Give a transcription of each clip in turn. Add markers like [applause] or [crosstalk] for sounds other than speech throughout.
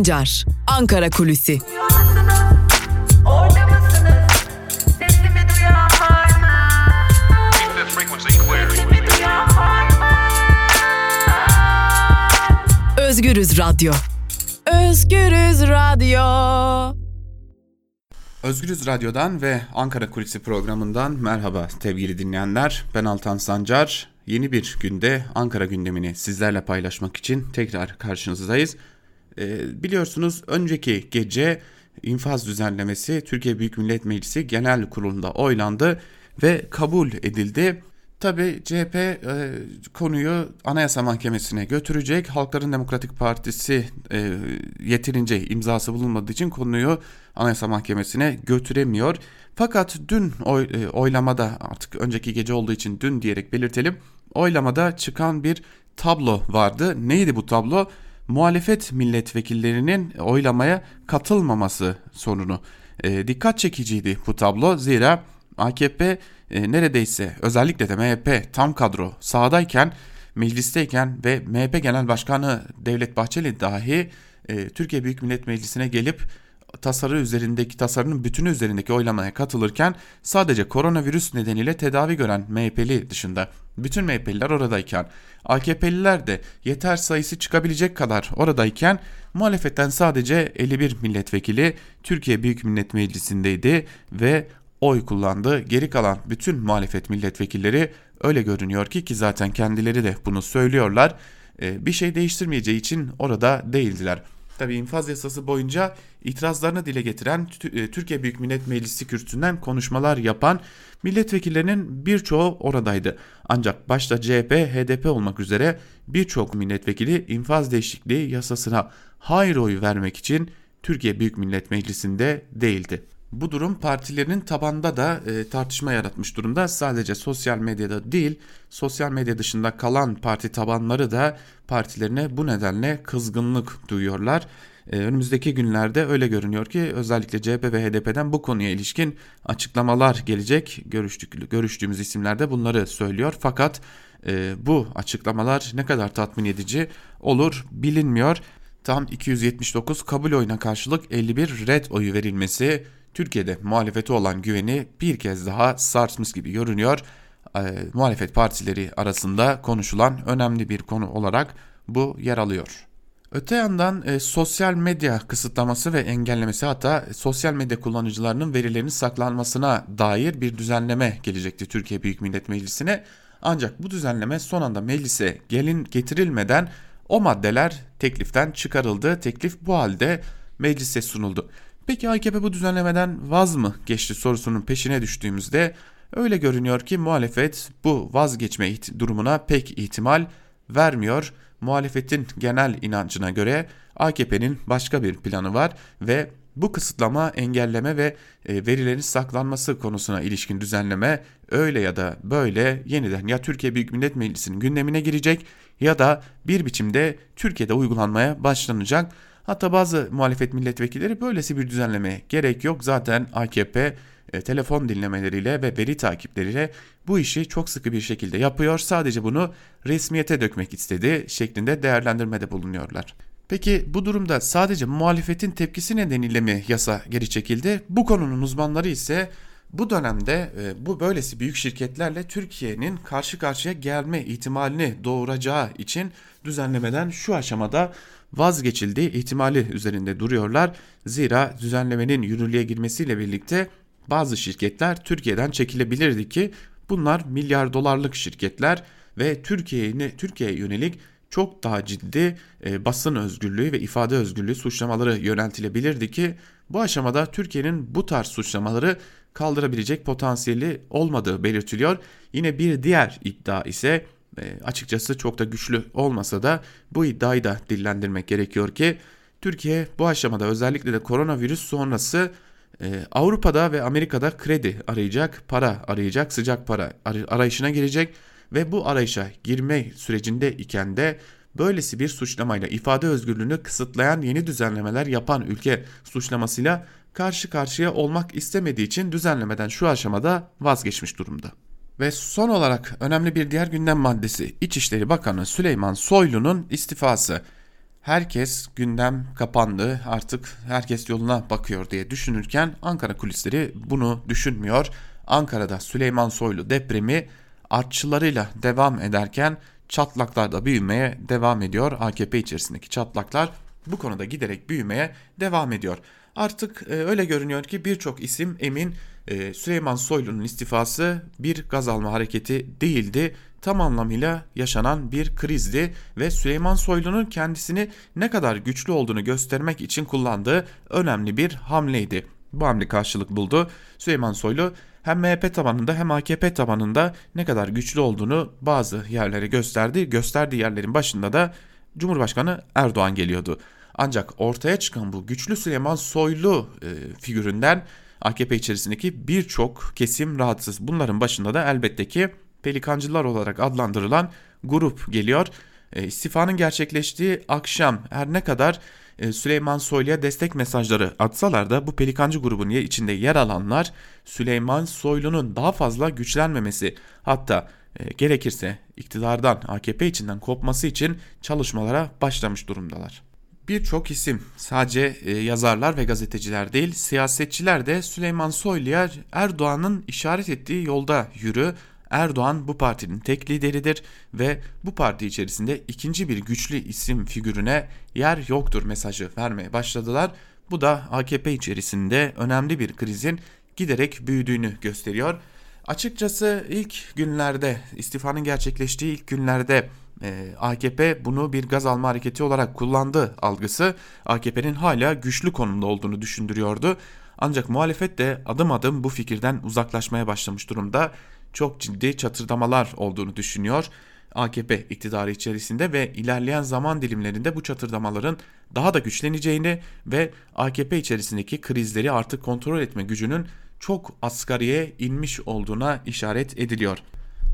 Sancar, Ankara Kulüsi. Özgürüz Radyo. Özgürüz Radyo. Özgürüz Radyo'dan ve Ankara Kulisi programından merhaba sevgili dinleyenler. Ben Altan Sancar. Yeni bir günde Ankara gündemini sizlerle paylaşmak için tekrar karşınızdayız. Ee, biliyorsunuz önceki gece infaz düzenlemesi Türkiye Büyük Millet Meclisi Genel Kurulu'nda oylandı ve kabul edildi. Tabi CHP e, konuyu Anayasa Mahkemesi'ne götürecek. Halkların Demokratik Partisi e, yeterince imzası bulunmadığı için konuyu Anayasa Mahkemesi'ne götüremiyor. Fakat dün oy, e, oylamada artık önceki gece olduğu için dün diyerek belirtelim. Oylamada çıkan bir tablo vardı. Neydi bu tablo? Muhalefet milletvekillerinin oylamaya katılmaması sorunu. E, dikkat çekiciydi bu tablo. Zira AKP e, neredeyse özellikle de MHP tam kadro sahadayken meclisteyken ve MHP Genel Başkanı Devlet Bahçeli dahi e, Türkiye Büyük Millet Meclisi'ne gelip tasarı üzerindeki tasarının bütünü üzerindeki oylamaya katılırken sadece koronavirüs nedeniyle tedavi gören MHP'li dışında bütün MHP'liler oradayken AKP'liler de yeter sayısı çıkabilecek kadar oradayken muhalefetten sadece 51 milletvekili Türkiye Büyük Millet Meclisi'ndeydi ve oy kullandı. Geri kalan bütün muhalefet milletvekilleri öyle görünüyor ki ki zaten kendileri de bunu söylüyorlar. E, bir şey değiştirmeyeceği için orada değildiler. Tabi infaz yasası boyunca itirazlarını dile getiren e, Türkiye Büyük Millet Meclisi kürsüsünden konuşmalar yapan milletvekillerinin birçoğu oradaydı. Ancak başta CHP, HDP olmak üzere birçok milletvekili infaz değişikliği yasasına hayır oyu vermek için Türkiye Büyük Millet Meclisi'nde değildi. Bu durum partilerinin tabanda da e, tartışma yaratmış durumda. Sadece sosyal medyada değil, sosyal medya dışında kalan parti tabanları da partilerine bu nedenle kızgınlık duyuyorlar. E, önümüzdeki günlerde öyle görünüyor ki özellikle CHP ve HDP'den bu konuya ilişkin açıklamalar gelecek. Görüştük, görüştüğümüz isimler de bunları söylüyor. Fakat e, bu açıklamalar ne kadar tatmin edici olur bilinmiyor. Tam 279 kabul oyuna karşılık 51 red oyu verilmesi Türkiye'de muhalefeti olan güveni bir kez daha sarsmış gibi görünüyor. E, muhalefet partileri arasında konuşulan önemli bir konu olarak bu yer alıyor. Öte yandan e, sosyal medya kısıtlaması ve engellemesi hatta sosyal medya kullanıcılarının verilerinin saklanmasına dair bir düzenleme gelecekti Türkiye Büyük Millet Meclisi'ne. Ancak bu düzenleme son anda meclise gelin getirilmeden o maddeler tekliften çıkarıldı. Teklif bu halde meclise sunuldu. Peki AKP bu düzenlemeden vaz mı geçti sorusunun peşine düştüğümüzde öyle görünüyor ki muhalefet bu vazgeçme durumuna pek ihtimal vermiyor. Muhalefetin genel inancına göre AKP'nin başka bir planı var ve bu kısıtlama, engelleme ve e, verilerin saklanması konusuna ilişkin düzenleme öyle ya da böyle yeniden ya Türkiye Büyük Millet Meclisi'nin gündemine girecek ya da bir biçimde Türkiye'de uygulanmaya başlanacak. Hatta bazı muhalefet milletvekilleri böylesi bir düzenlemeye gerek yok. Zaten AKP e, telefon dinlemeleriyle ve veri takipleriyle bu işi çok sıkı bir şekilde yapıyor. Sadece bunu resmiyete dökmek istedi şeklinde değerlendirmede bulunuyorlar. Peki bu durumda sadece muhalefetin tepkisi nedeniyle mi yasa geri çekildi? Bu konunun uzmanları ise bu dönemde e, bu böylesi büyük şirketlerle Türkiye'nin karşı karşıya gelme ihtimalini doğuracağı için düzenlemeden şu aşamada vazgeçildiği ihtimali üzerinde duruyorlar. Zira düzenlemenin yürürlüğe girmesiyle birlikte bazı şirketler Türkiye'den çekilebilirdi ki bunlar milyar dolarlık şirketler ve Türkiye'ye Türkiye'ye yönelik çok daha ciddi e, basın özgürlüğü ve ifade özgürlüğü suçlamaları yöneltilebilirdi ki bu aşamada Türkiye'nin bu tarz suçlamaları kaldırabilecek potansiyeli olmadığı belirtiliyor. Yine bir diğer iddia ise e, açıkçası çok da güçlü olmasa da bu iddiayı da dillendirmek gerekiyor ki Türkiye bu aşamada özellikle de koronavirüs sonrası e, Avrupa'da ve Amerika'da kredi arayacak, para arayacak, sıcak para arayışına girecek ve bu arayışa girme sürecinde iken de böylesi bir suçlamayla ifade özgürlüğünü kısıtlayan yeni düzenlemeler yapan ülke suçlamasıyla karşı karşıya olmak istemediği için düzenlemeden şu aşamada vazgeçmiş durumda. Ve son olarak önemli bir diğer gündem maddesi İçişleri Bakanı Süleyman Soylu'nun istifası. herkes gündem kapandı artık herkes yoluna bakıyor diye düşünürken Ankara kulisleri bunu düşünmüyor. Ankara'da Süleyman Soylu depremi artçılarıyla devam ederken çatlaklar da büyümeye devam ediyor. AKP içerisindeki çatlaklar bu konuda giderek büyümeye devam ediyor. Artık e, öyle görünüyor ki birçok isim emin e, Süleyman Soylu'nun istifası bir gaz alma hareketi değildi. Tam anlamıyla yaşanan bir krizdi ve Süleyman Soylu'nun kendisini ne kadar güçlü olduğunu göstermek için kullandığı önemli bir hamleydi. Bu hamle karşılık buldu. Süleyman Soylu hem MHP tabanında hem AKP tabanında ne kadar güçlü olduğunu bazı yerlere gösterdi. Gösterdiği yerlerin başında da Cumhurbaşkanı Erdoğan geliyordu. Ancak ortaya çıkan bu güçlü Süleyman Soylu e, figüründen AKP içerisindeki birçok kesim rahatsız. Bunların başında da elbette ki pelikancılar olarak adlandırılan grup geliyor. E, istifanın gerçekleştiği akşam her ne kadar e, Süleyman Soylu'ya destek mesajları atsalar da bu pelikancı grubun içinde yer alanlar Süleyman Soylu'nun daha fazla güçlenmemesi hatta e, gerekirse iktidardan AKP içinden kopması için çalışmalara başlamış durumdalar. Birçok isim sadece e, yazarlar ve gazeteciler değil siyasetçiler de Süleyman Soylu'ya Erdoğan'ın işaret ettiği yolda yürü Erdoğan bu partinin tek lideridir ve bu parti içerisinde ikinci bir güçlü isim figürüne yer yoktur mesajı vermeye başladılar. Bu da AKP içerisinde önemli bir krizin giderek büyüdüğünü gösteriyor. Açıkçası ilk günlerde istifanın gerçekleştiği ilk günlerde e, AKP bunu bir gaz alma hareketi olarak kullandı algısı AKP'nin hala güçlü konumda olduğunu düşündürüyordu. Ancak muhalefet de adım adım bu fikirden uzaklaşmaya başlamış durumda. Çok ciddi çatırdamalar olduğunu düşünüyor. AKP iktidarı içerisinde ve ilerleyen zaman dilimlerinde bu çatırdamaların daha da güçleneceğini ve AKP içerisindeki krizleri artık kontrol etme gücünün çok asgariye inmiş olduğuna işaret ediliyor.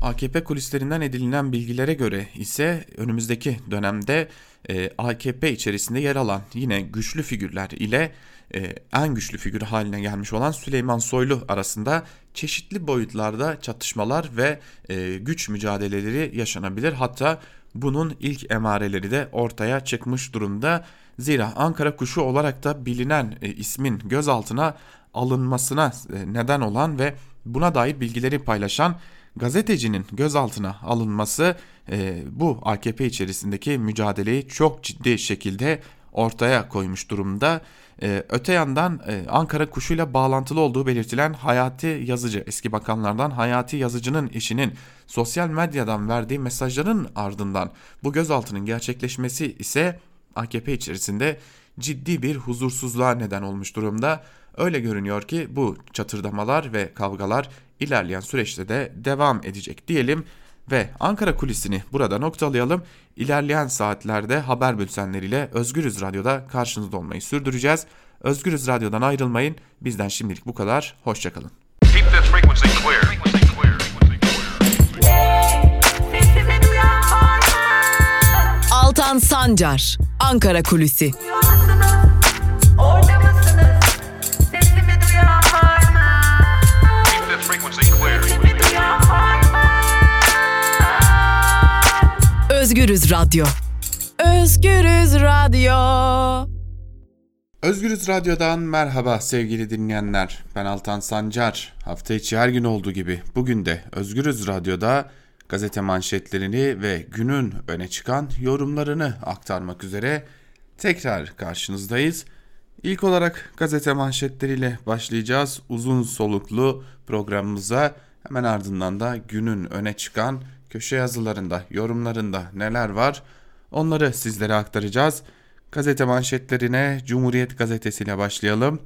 AKP kulislerinden edinilen bilgilere göre ise önümüzdeki dönemde e, AKP içerisinde yer alan yine güçlü figürler ile e, en güçlü figür haline gelmiş olan Süleyman Soylu arasında çeşitli boyutlarda çatışmalar ve e, güç mücadeleleri yaşanabilir. Hatta bunun ilk emareleri de ortaya çıkmış durumda. Zira Ankara kuşu olarak da bilinen e, ismin gözaltına alınmasına e, neden olan ve buna dair bilgileri paylaşan gazetecinin gözaltına alınması e, bu AKP içerisindeki mücadeleyi çok ciddi şekilde ortaya koymuş durumda. E, öte yandan e, Ankara kuşuyla bağlantılı olduğu belirtilen Hayati Yazıcı, eski bakanlardan Hayati Yazıcı'nın eşinin sosyal medyadan verdiği mesajların ardından bu gözaltının gerçekleşmesi ise AKP içerisinde ciddi bir huzursuzluğa neden olmuş durumda. Öyle görünüyor ki bu çatırdamalar ve kavgalar ilerleyen süreçte de devam edecek diyelim ve Ankara kulisini burada noktalayalım. İlerleyen saatlerde haber bültenleriyle Özgürüz Radyo'da karşınızda olmayı sürdüreceğiz. Özgürüz Radyo'dan ayrılmayın. Bizden şimdilik bu kadar. Hoşçakalın. Altan Sancar, Ankara Kulüsi. Özgürüz Radyo. Özgürüz Radyo. Özgürüz Radyo'dan merhaba sevgili dinleyenler. Ben Altan Sancar. Hafta içi her gün olduğu gibi bugün de Özgürüz Radyo'da gazete manşetlerini ve günün öne çıkan yorumlarını aktarmak üzere tekrar karşınızdayız. İlk olarak gazete manşetleriyle başlayacağız. Uzun soluklu programımıza hemen ardından da günün öne çıkan köşe yazılarında, yorumlarında neler var onları sizlere aktaracağız. Gazete manşetlerine Cumhuriyet Gazetesi ile başlayalım.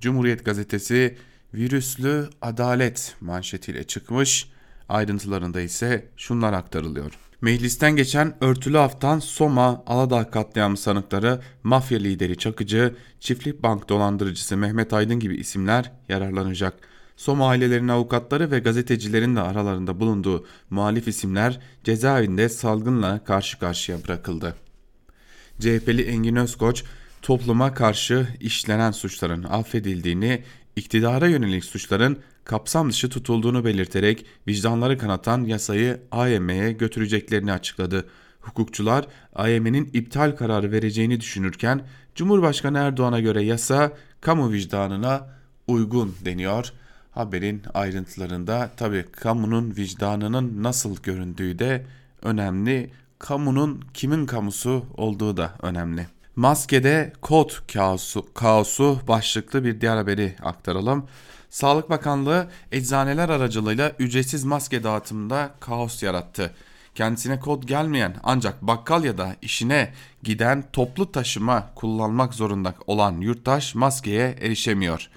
Cumhuriyet Gazetesi virüslü adalet manşetiyle çıkmış. Ayrıntılarında ise şunlar aktarılıyor. Meclisten geçen örtülü haftan Soma, Aladağ katliamı sanıkları, mafya lideri Çakıcı, çiftlik bank dolandırıcısı Mehmet Aydın gibi isimler yararlanacak. Soma ailelerinin avukatları ve gazetecilerin de aralarında bulunduğu muhalif isimler cezaevinde salgınla karşı karşıya bırakıldı. CHP'li Engin Özkoç, topluma karşı işlenen suçların affedildiğini, iktidara yönelik suçların kapsam dışı tutulduğunu belirterek vicdanları kanatan yasayı AYM'ye götüreceklerini açıkladı. Hukukçular AYM'nin iptal kararı vereceğini düşünürken Cumhurbaşkanı Erdoğan'a göre yasa kamu vicdanına uygun deniyor. Haberin ayrıntılarında tabi kamunun vicdanının nasıl göründüğü de önemli. Kamunun kimin kamusu olduğu da önemli. Maskede kod kaosu, kaosu başlıklı bir diğer haberi aktaralım. Sağlık Bakanlığı eczaneler aracılığıyla ücretsiz maske dağıtımında kaos yarattı. Kendisine kod gelmeyen ancak bakkal ya da işine giden toplu taşıma kullanmak zorunda olan yurttaş maskeye erişemiyor.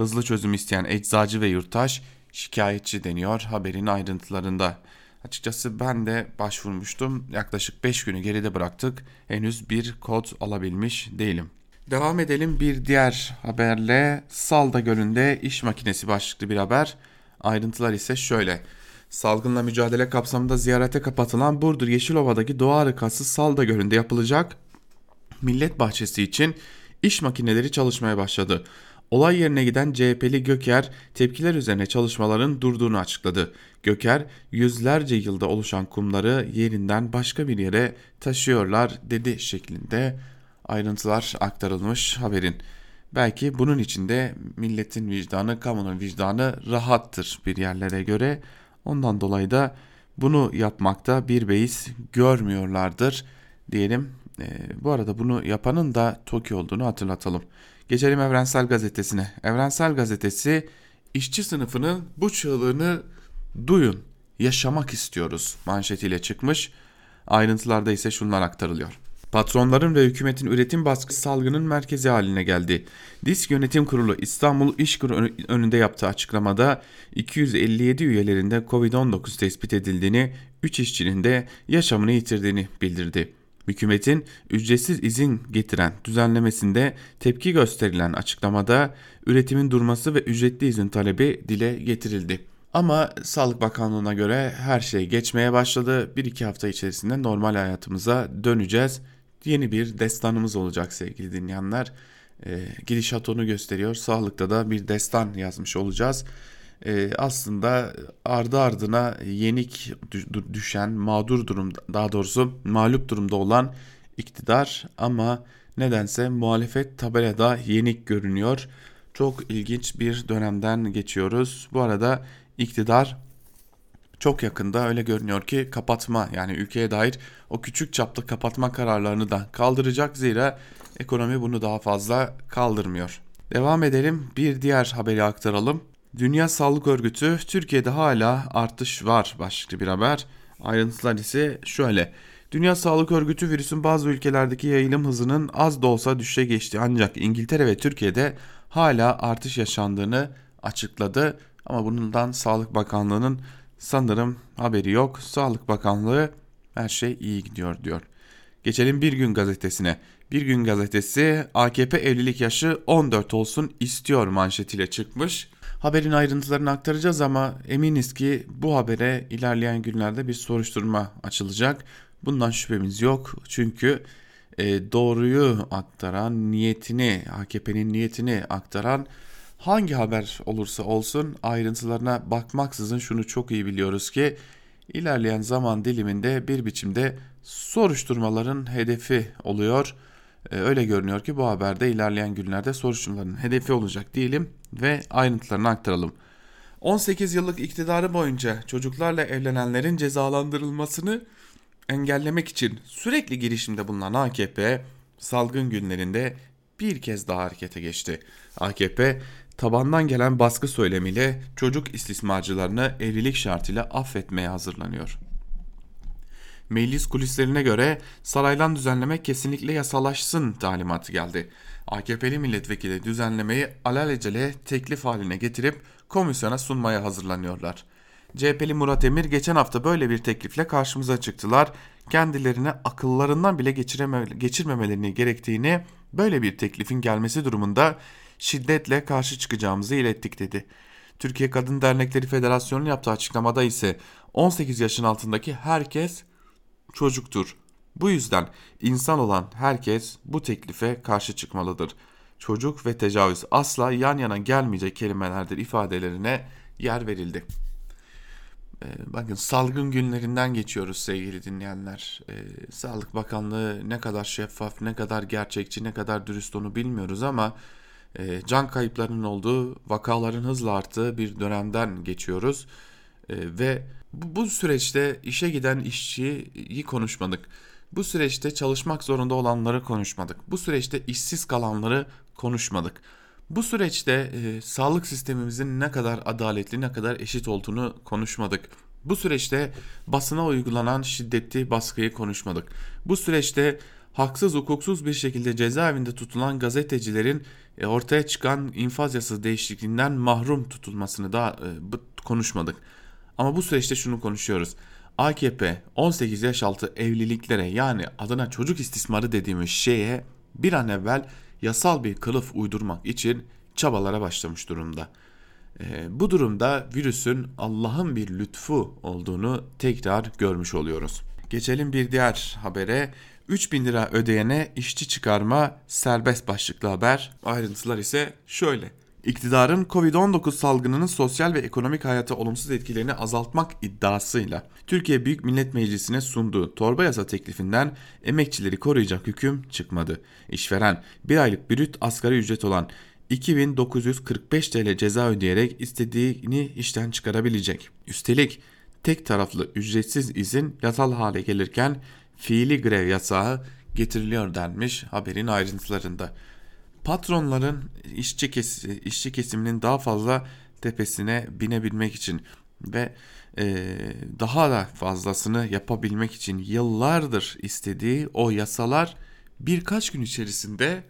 Hızlı çözüm isteyen eczacı ve yurttaş şikayetçi deniyor haberin ayrıntılarında. Açıkçası ben de başvurmuştum. Yaklaşık 5 günü geride bıraktık. Henüz bir kod alabilmiş değilim. Devam edelim bir diğer haberle. Salda Gölü'nde iş makinesi başlıklı bir haber. Ayrıntılar ise şöyle. Salgınla mücadele kapsamında ziyarete kapatılan Burdur Yeşilova'daki doğa harikası Salda Gölü'nde yapılacak millet bahçesi için iş makineleri çalışmaya başladı. Olay yerine giden CHP'li Göker tepkiler üzerine çalışmaların durduğunu açıkladı. Göker yüzlerce yılda oluşan kumları yerinden başka bir yere taşıyorlar dedi şeklinde ayrıntılar aktarılmış haberin. Belki bunun içinde milletin vicdanı, kamunun vicdanı rahattır bir yerlere göre. Ondan dolayı da bunu yapmakta bir beis görmüyorlardır diyelim. E, bu arada bunu yapanın da TOKİ olduğunu hatırlatalım. Geçelim Evrensel Gazetesi'ne. Evrensel Gazetesi işçi sınıfının bu çığlığını duyun, yaşamak istiyoruz manşetiyle çıkmış. Ayrıntılarda ise şunlar aktarılıyor. Patronların ve hükümetin üretim baskısı salgının merkezi haline geldi. Disk Yönetim Kurulu İstanbul İşkur önünde yaptığı açıklamada 257 üyelerinde Covid-19 tespit edildiğini, 3 işçinin de yaşamını yitirdiğini bildirdi. Hükümetin ücretsiz izin getiren düzenlemesinde tepki gösterilen açıklamada üretimin durması ve ücretli izin talebi dile getirildi. Ama Sağlık Bakanlığı'na göre her şey geçmeye başladı. Bir iki hafta içerisinde normal hayatımıza döneceğiz. Yeni bir destanımız olacak sevgili dinleyenler. E, gidişat onu gösteriyor. Sağlıkta da bir destan yazmış olacağız. E, aslında ardı ardına yenik düşen, mağdur durumda, daha doğrusu mağlup durumda olan iktidar ama nedense muhalefet tabelada yenik görünüyor. Çok ilginç bir dönemden geçiyoruz. Bu arada iktidar çok yakında öyle görünüyor ki kapatma yani ülkeye dair o küçük çaplı kapatma kararlarını da kaldıracak zira ekonomi bunu daha fazla kaldırmıyor. Devam edelim bir diğer haberi aktaralım. Dünya Sağlık Örgütü Türkiye'de hala artış var başlıklı bir haber. Ayrıntılar ise şöyle. Dünya Sağlık Örgütü virüsün bazı ülkelerdeki yayılım hızının az da olsa düşe geçti ancak İngiltere ve Türkiye'de hala artış yaşandığını açıkladı. Ama bundan Sağlık Bakanlığı'nın sanırım haberi yok. Sağlık Bakanlığı her şey iyi gidiyor diyor. Geçelim Bir Gün gazetesine. Bir Gün gazetesi AKP evlilik yaşı 14 olsun istiyor manşetiyle çıkmış. Haberin ayrıntılarını aktaracağız ama eminiz ki bu habere ilerleyen günlerde bir soruşturma açılacak. Bundan şüphemiz yok çünkü e, doğruyu aktaran, niyetini, AKP'nin niyetini aktaran hangi haber olursa olsun ayrıntılarına bakmaksızın şunu çok iyi biliyoruz ki ilerleyen zaman diliminde bir biçimde soruşturmaların hedefi oluyor. Ee, öyle görünüyor ki bu haberde ilerleyen günlerde soruşturmaların hedefi olacak diyelim ve ayrıntılarını aktaralım. 18 yıllık iktidarı boyunca çocuklarla evlenenlerin cezalandırılmasını engellemek için sürekli girişimde bulunan AKP salgın günlerinde bir kez daha harekete geçti. AKP tabandan gelen baskı söylemiyle çocuk istismarcılarını evlilik şartıyla affetmeye hazırlanıyor. Meclis kulislerine göre saraydan düzenleme kesinlikle yasalaşsın talimatı geldi. AKP'li milletvekili düzenlemeyi alelacele teklif haline getirip komisyona sunmaya hazırlanıyorlar. CHP'li Murat Emir geçen hafta böyle bir teklifle karşımıza çıktılar. Kendilerine akıllarından bile geçirmemelerini gerektiğini böyle bir teklifin gelmesi durumunda şiddetle karşı çıkacağımızı ilettik dedi. Türkiye Kadın Dernekleri Federasyonu yaptığı açıklamada ise 18 yaşın altındaki herkes çocuktur. Bu yüzden insan olan herkes bu teklife karşı çıkmalıdır. Çocuk ve tecavüz asla yan yana gelmeyecek kelimelerdir ifadelerine yer verildi. Ee, bakın salgın günlerinden geçiyoruz sevgili dinleyenler. Ee, Sağlık Bakanlığı ne kadar şeffaf, ne kadar gerçekçi, ne kadar dürüst onu bilmiyoruz ama e, can kayıplarının olduğu, vakaların hızla arttığı bir dönemden geçiyoruz. E, ve bu, süreçte işe giden işçiyi konuşmadık. Bu süreçte çalışmak zorunda olanları konuşmadık. Bu süreçte işsiz kalanları konuşmadık. Bu süreçte e, sağlık sistemimizin ne kadar adaletli, ne kadar eşit olduğunu konuşmadık. Bu süreçte basına uygulanan şiddetli baskıyı konuşmadık. Bu süreçte haksız hukuksuz bir şekilde cezaevinde tutulan gazetecilerin e, ortaya çıkan infaz yasası değişikliğinden mahrum tutulmasını da e, konuşmadık. Ama bu süreçte şunu konuşuyoruz. AKP 18 yaş altı evliliklere yani adına çocuk istismarı dediğimiz şeye bir an evvel yasal bir kılıf uydurmak için çabalara başlamış durumda. E, bu durumda virüsün Allah'ın bir lütfu olduğunu tekrar görmüş oluyoruz. Geçelim bir diğer habere. 3000 lira ödeyene işçi çıkarma serbest başlıklı haber. Ayrıntılar ise şöyle. İktidarın Covid-19 salgınının sosyal ve ekonomik hayata olumsuz etkilerini azaltmak iddiasıyla Türkiye Büyük Millet Meclisi'ne sunduğu torba yasa teklifinden emekçileri koruyacak hüküm çıkmadı. İşveren bir aylık brüt asgari ücret olan 2945 TL ceza ödeyerek istediğini işten çıkarabilecek. Üstelik tek taraflı ücretsiz izin yasal hale gelirken fiili grev yasağı getiriliyor denmiş haberin ayrıntılarında patronların işçi, kes işçi kesiminin daha fazla tepesine binebilmek için ve e, daha da fazlasını yapabilmek için yıllardır istediği o yasalar birkaç gün içerisinde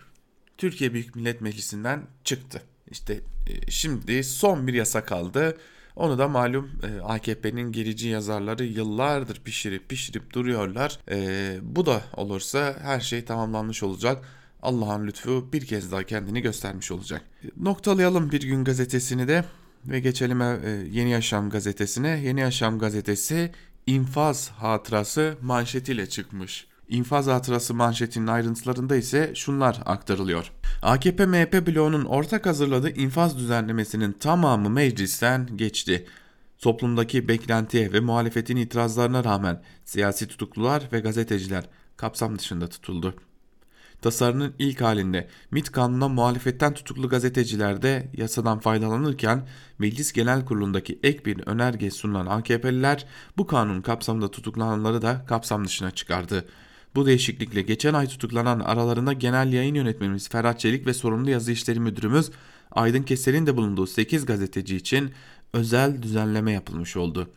Türkiye Büyük Millet Meclisi'nden çıktı. İşte e, şimdi son bir yasa kaldı. Onu da malum e, AKP'nin gerici yazarları yıllardır pişirip pişirip duruyorlar. E, bu da olursa her şey tamamlanmış olacak. Allah'ın lütfu bir kez daha kendini göstermiş olacak. Noktalayalım bir gün gazetesini de ve geçelim e, Yeni Yaşam gazetesine. Yeni Yaşam gazetesi infaz hatırası manşetiyle çıkmış. İnfaz hatırası manşetinin ayrıntılarında ise şunlar aktarılıyor. AKP-MHP bloğunun ortak hazırladığı infaz düzenlemesinin tamamı meclisten geçti. Toplumdaki beklentiye ve muhalefetin itirazlarına rağmen siyasi tutuklular ve gazeteciler kapsam dışında tutuldu. Tasarının ilk halinde MİT kanununa muhalefetten tutuklu gazeteciler de yasadan faydalanırken Meclis Genel Kurulu'ndaki ek bir önerge sunulan AKP'liler bu kanun kapsamında tutuklananları da kapsam dışına çıkardı. Bu değişiklikle geçen ay tutuklanan aralarında genel yayın yönetmenimiz Ferhat Çelik ve sorumlu yazı işleri müdürümüz Aydın Keser'in de bulunduğu 8 gazeteci için özel düzenleme yapılmış oldu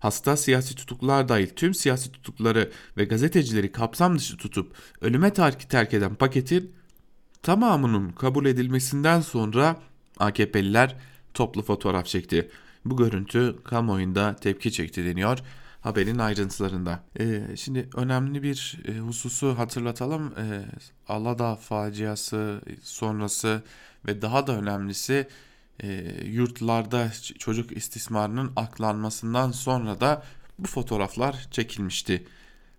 hasta siyasi tutuklular dahil tüm siyasi tutukları ve gazetecileri kapsam dışı tutup ölüme terk, eden paketin tamamının kabul edilmesinden sonra AKP'liler toplu fotoğraf çekti. Bu görüntü kamuoyunda tepki çekti deniyor haberin ayrıntılarında. Ee, şimdi önemli bir e, hususu hatırlatalım. Ee, Aladağ faciası sonrası ve daha da önemlisi e, yurtlarda çocuk istismarının aklanmasından sonra da bu fotoğraflar çekilmişti.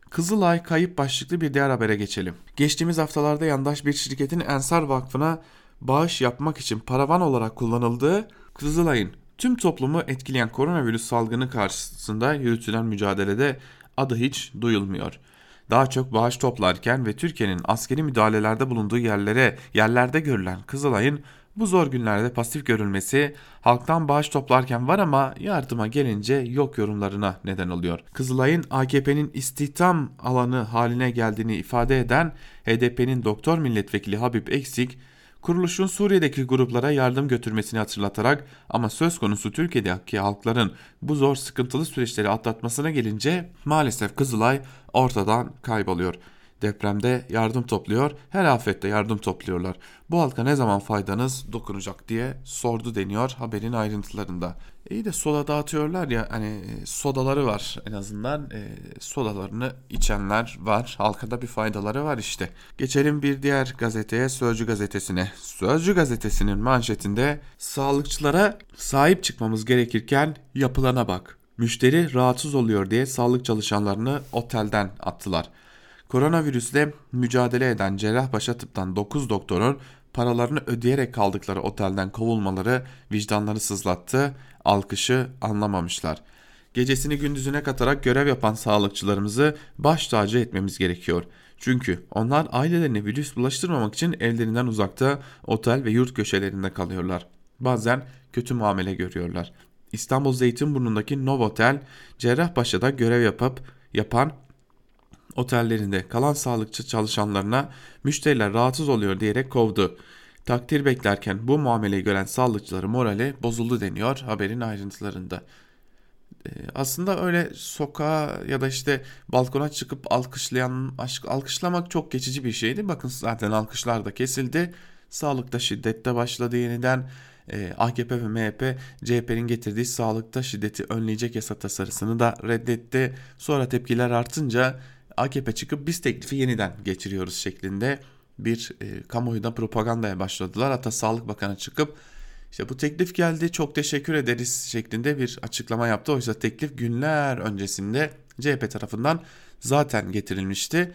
Kızılay kayıp başlıklı bir diğer habere geçelim. Geçtiğimiz haftalarda yandaş bir şirketin Ensar Vakfı'na bağış yapmak için paravan olarak kullanıldığı Kızılay'ın tüm toplumu etkileyen koronavirüs salgını karşısında yürütülen mücadelede adı hiç duyulmuyor. Daha çok bağış toplarken ve Türkiye'nin askeri müdahalelerde bulunduğu yerlere yerlerde görülen Kızılay'ın bu zor günlerde pasif görülmesi halktan bağış toplarken var ama yardıma gelince yok yorumlarına neden oluyor. Kızılay'ın AKP'nin istihdam alanı haline geldiğini ifade eden HDP'nin doktor milletvekili Habib Eksik, kuruluşun Suriye'deki gruplara yardım götürmesini hatırlatarak ama söz konusu Türkiye'deki halkların bu zor sıkıntılı süreçleri atlatmasına gelince maalesef Kızılay ortadan kayboluyor. Depremde yardım topluyor, her afette yardım topluyorlar. Bu halka ne zaman faydanız dokunacak diye sordu deniyor haberin ayrıntılarında. İyi de soda dağıtıyorlar ya hani e, sodaları var en azından e, sodalarını içenler var. Halka da bir faydaları var işte. Geçelim bir diğer gazeteye Sözcü gazetesine. Sözcü gazetesinin manşetinde sağlıkçılara sahip çıkmamız gerekirken yapılana bak. Müşteri rahatsız oluyor diye sağlık çalışanlarını otelden attılar. Koronavirüsle mücadele eden Cerrahpaşa Tıp'tan 9 doktorun paralarını ödeyerek kaldıkları otelden kovulmaları vicdanları sızlattı, alkışı anlamamışlar. Gecesini gündüzüne katarak görev yapan sağlıkçılarımızı baş tacı etmemiz gerekiyor. Çünkü onlar ailelerine virüs bulaştırmamak için evlerinden uzakta otel ve yurt köşelerinde kalıyorlar. Bazen kötü muamele görüyorlar. İstanbul Zeytinburnu'ndaki Novotel, Cerrahpaşa'da görev yapıp yapan otellerinde kalan sağlıkçı çalışanlarına müşteriler rahatsız oluyor diyerek kovdu. Takdir beklerken bu muameleyi gören sağlıkçıların morali bozuldu deniyor haberin ayrıntılarında. Ee, aslında öyle sokağa ya da işte balkona çıkıp alkışlayan alkışlamak çok geçici bir şeydi. Bakın zaten alkışlar da kesildi. Sağlıkta şiddette başladı yeniden. Ee, AKP ve MHP CHP'nin getirdiği sağlıkta şiddeti önleyecek yasa tasarısını da reddetti. Sonra tepkiler artınca AKP çıkıp biz teklifi yeniden geçiriyoruz şeklinde bir e, kamuoyunda propagandaya başladılar. Hatta Sağlık Bakanı çıkıp işte bu teklif geldi çok teşekkür ederiz şeklinde bir açıklama yaptı. Oysa teklif günler öncesinde CHP tarafından zaten getirilmişti.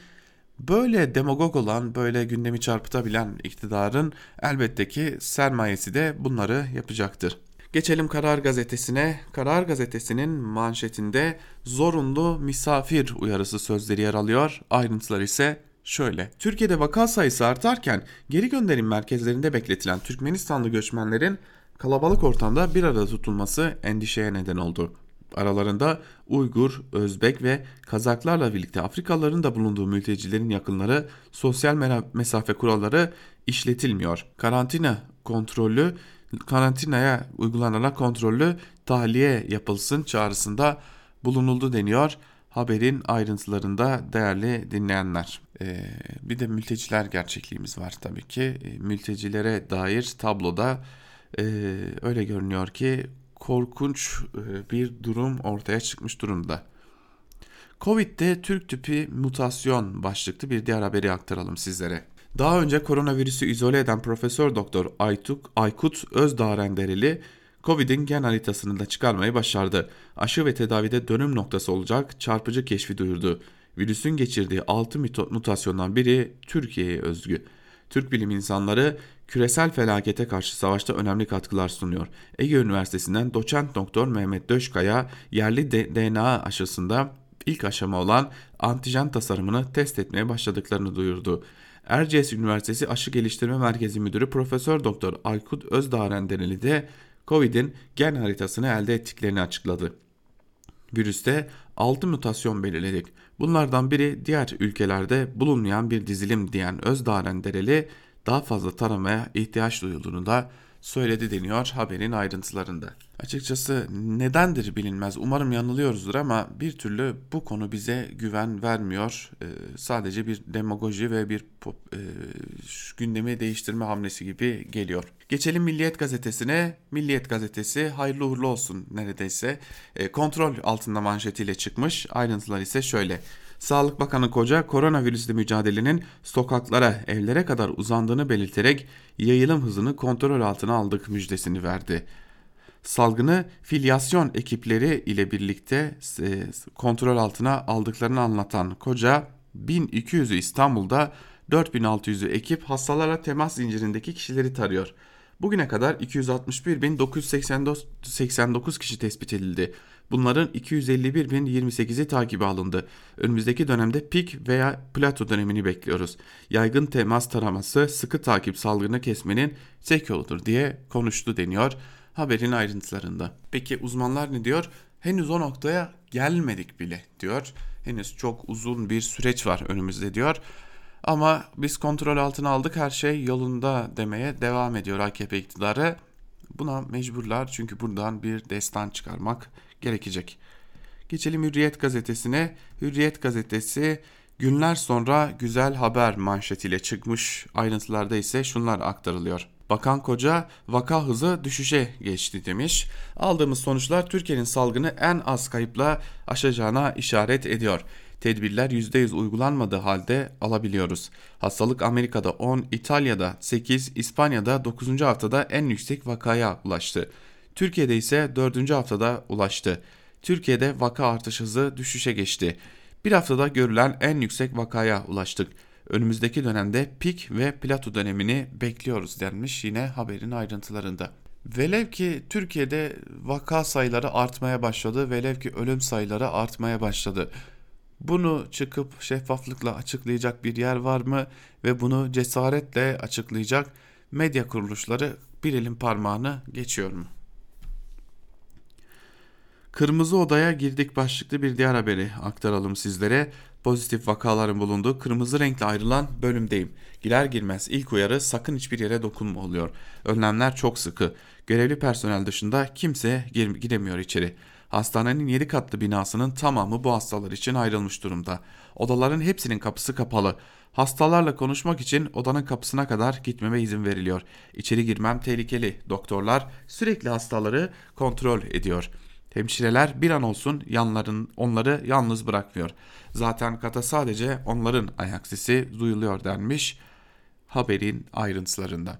Böyle demagog olan, böyle gündemi çarpıtabilen iktidarın elbette ki sermayesi de bunları yapacaktır. Geçelim Karar Gazetesi'ne. Karar Gazetesi'nin manşetinde zorunlu misafir uyarısı sözleri yer alıyor. Ayrıntılar ise şöyle. Türkiye'de vaka sayısı artarken geri gönderim merkezlerinde bekletilen Türkmenistanlı göçmenlerin kalabalık ortamda bir arada tutulması endişeye neden oldu. Aralarında Uygur, Özbek ve Kazaklarla birlikte Afrikalıların da bulunduğu mültecilerin yakınları sosyal mesafe kuralları işletilmiyor. Karantina kontrollü karantinaya uygulanarak kontrollü tahliye yapılsın çağrısında bulunuldu deniyor haberin ayrıntılarında değerli dinleyenler. Ee, bir de mülteciler gerçekliğimiz var tabii ki. E, mültecilere dair tabloda e, öyle görünüyor ki korkunç e, bir durum ortaya çıkmış durumda. Covid'de Türk tüpü mutasyon başlıklı bir diğer haberi aktaralım sizlere. Daha önce koronavirüsü izole eden Profesör Doktor Aytuk, Aykut Özdağrendereli Covid'in gen haritasını da çıkarmayı başardı. Aşı ve tedavide dönüm noktası olacak çarpıcı keşfi duyurdu. Virüsün geçirdiği 6 mutasyondan biri Türkiye'ye özgü. Türk bilim insanları küresel felakete karşı savaşta önemli katkılar sunuyor. Ege Üniversitesi'nden doçent doktor Mehmet Döşkaya yerli DNA aşısında ilk aşama olan antijen tasarımını test etmeye başladıklarını duyurdu. Erciyes Üniversitesi Aşı Geliştirme Merkezi Müdürü Profesör Doktor Aykut Özdağrendeneli de Covid'in gen haritasını elde ettiklerini açıkladı. Virüste 6 mutasyon belirledik. Bunlardan biri diğer ülkelerde bulunmayan bir dizilim diyen Özdağren Dereli daha fazla taramaya ihtiyaç duyulduğunu da söyledi deniyor haberin ayrıntılarında. Açıkçası nedendir bilinmez. Umarım yanılıyoruzdur ama bir türlü bu konu bize güven vermiyor. Ee, sadece bir demagoji ve bir pop, e, gündemi değiştirme hamlesi gibi geliyor. Geçelim Milliyet Gazetesi'ne. Milliyet Gazetesi hayırlı uğurlu olsun neredeyse. E, kontrol altında manşetiyle çıkmış. Ayrıntılar ise şöyle. Sağlık Bakanı Koca koronavirüsle mücadelenin sokaklara, evlere kadar uzandığını belirterek yayılım hızını kontrol altına aldık müjdesini verdi. Salgını filyasyon ekipleri ile birlikte e, kontrol altına aldıklarını anlatan Koca 1200'ü İstanbul'da 4600'ü ekip hastalara temas zincirindeki kişileri tarıyor. Bugüne kadar 261.989 kişi tespit edildi. Bunların 251.028'i takibi alındı. Önümüzdeki dönemde pik veya plato dönemini bekliyoruz. Yaygın temas taraması sıkı takip salgını kesmenin tek yoludur diye konuştu deniyor haberin ayrıntılarında. Peki uzmanlar ne diyor? Henüz o noktaya gelmedik bile diyor. Henüz çok uzun bir süreç var önümüzde diyor. Ama biz kontrol altına aldık her şey yolunda demeye devam ediyor AKP iktidarı. Buna mecburlar çünkü buradan bir destan çıkarmak gerekecek. Geçelim Hürriyet gazetesine. Hürriyet gazetesi günler sonra güzel haber manşetiyle çıkmış. Ayrıntılarda ise şunlar aktarılıyor. Bakan Koca vaka hızı düşüşe geçti demiş. Aldığımız sonuçlar Türkiye'nin salgını en az kayıpla aşacağına işaret ediyor. Tedbirler %100 uygulanmadığı halde alabiliyoruz. Hastalık Amerika'da 10, İtalya'da 8, İspanya'da 9. haftada en yüksek vakaya ulaştı. Türkiye'de ise 4. haftada ulaştı. Türkiye'de vaka artış hızı düşüşe geçti. Bir haftada görülen en yüksek vakaya ulaştık. Önümüzdeki dönemde pik ve plato dönemini bekliyoruz denmiş yine haberin ayrıntılarında. Velev ki Türkiye'de vaka sayıları artmaya başladı, velev ki ölüm sayıları artmaya başladı. Bunu çıkıp şeffaflıkla açıklayacak bir yer var mı ve bunu cesaretle açıklayacak medya kuruluşları bir elin parmağını geçiyor mu? Kırmızı Odaya girdik başlıklı bir diğer haberi aktaralım sizlere. Pozitif vakaların bulunduğu kırmızı renkle ayrılan bölümdeyim. Girer girmez ilk uyarı sakın hiçbir yere dokunma oluyor. Önlemler çok sıkı. Görevli personel dışında kimse giremiyor içeri. Hastanenin 7 katlı binasının tamamı bu hastalar için ayrılmış durumda. Odaların hepsinin kapısı kapalı. Hastalarla konuşmak için odanın kapısına kadar gitmeme izin veriliyor. İçeri girmem tehlikeli. Doktorlar sürekli hastaları kontrol ediyor.'' Hemşireler bir an olsun yanların onları yalnız bırakmıyor. Zaten kata sadece onların ayak sesi duyuluyor denmiş haberin ayrıntılarında.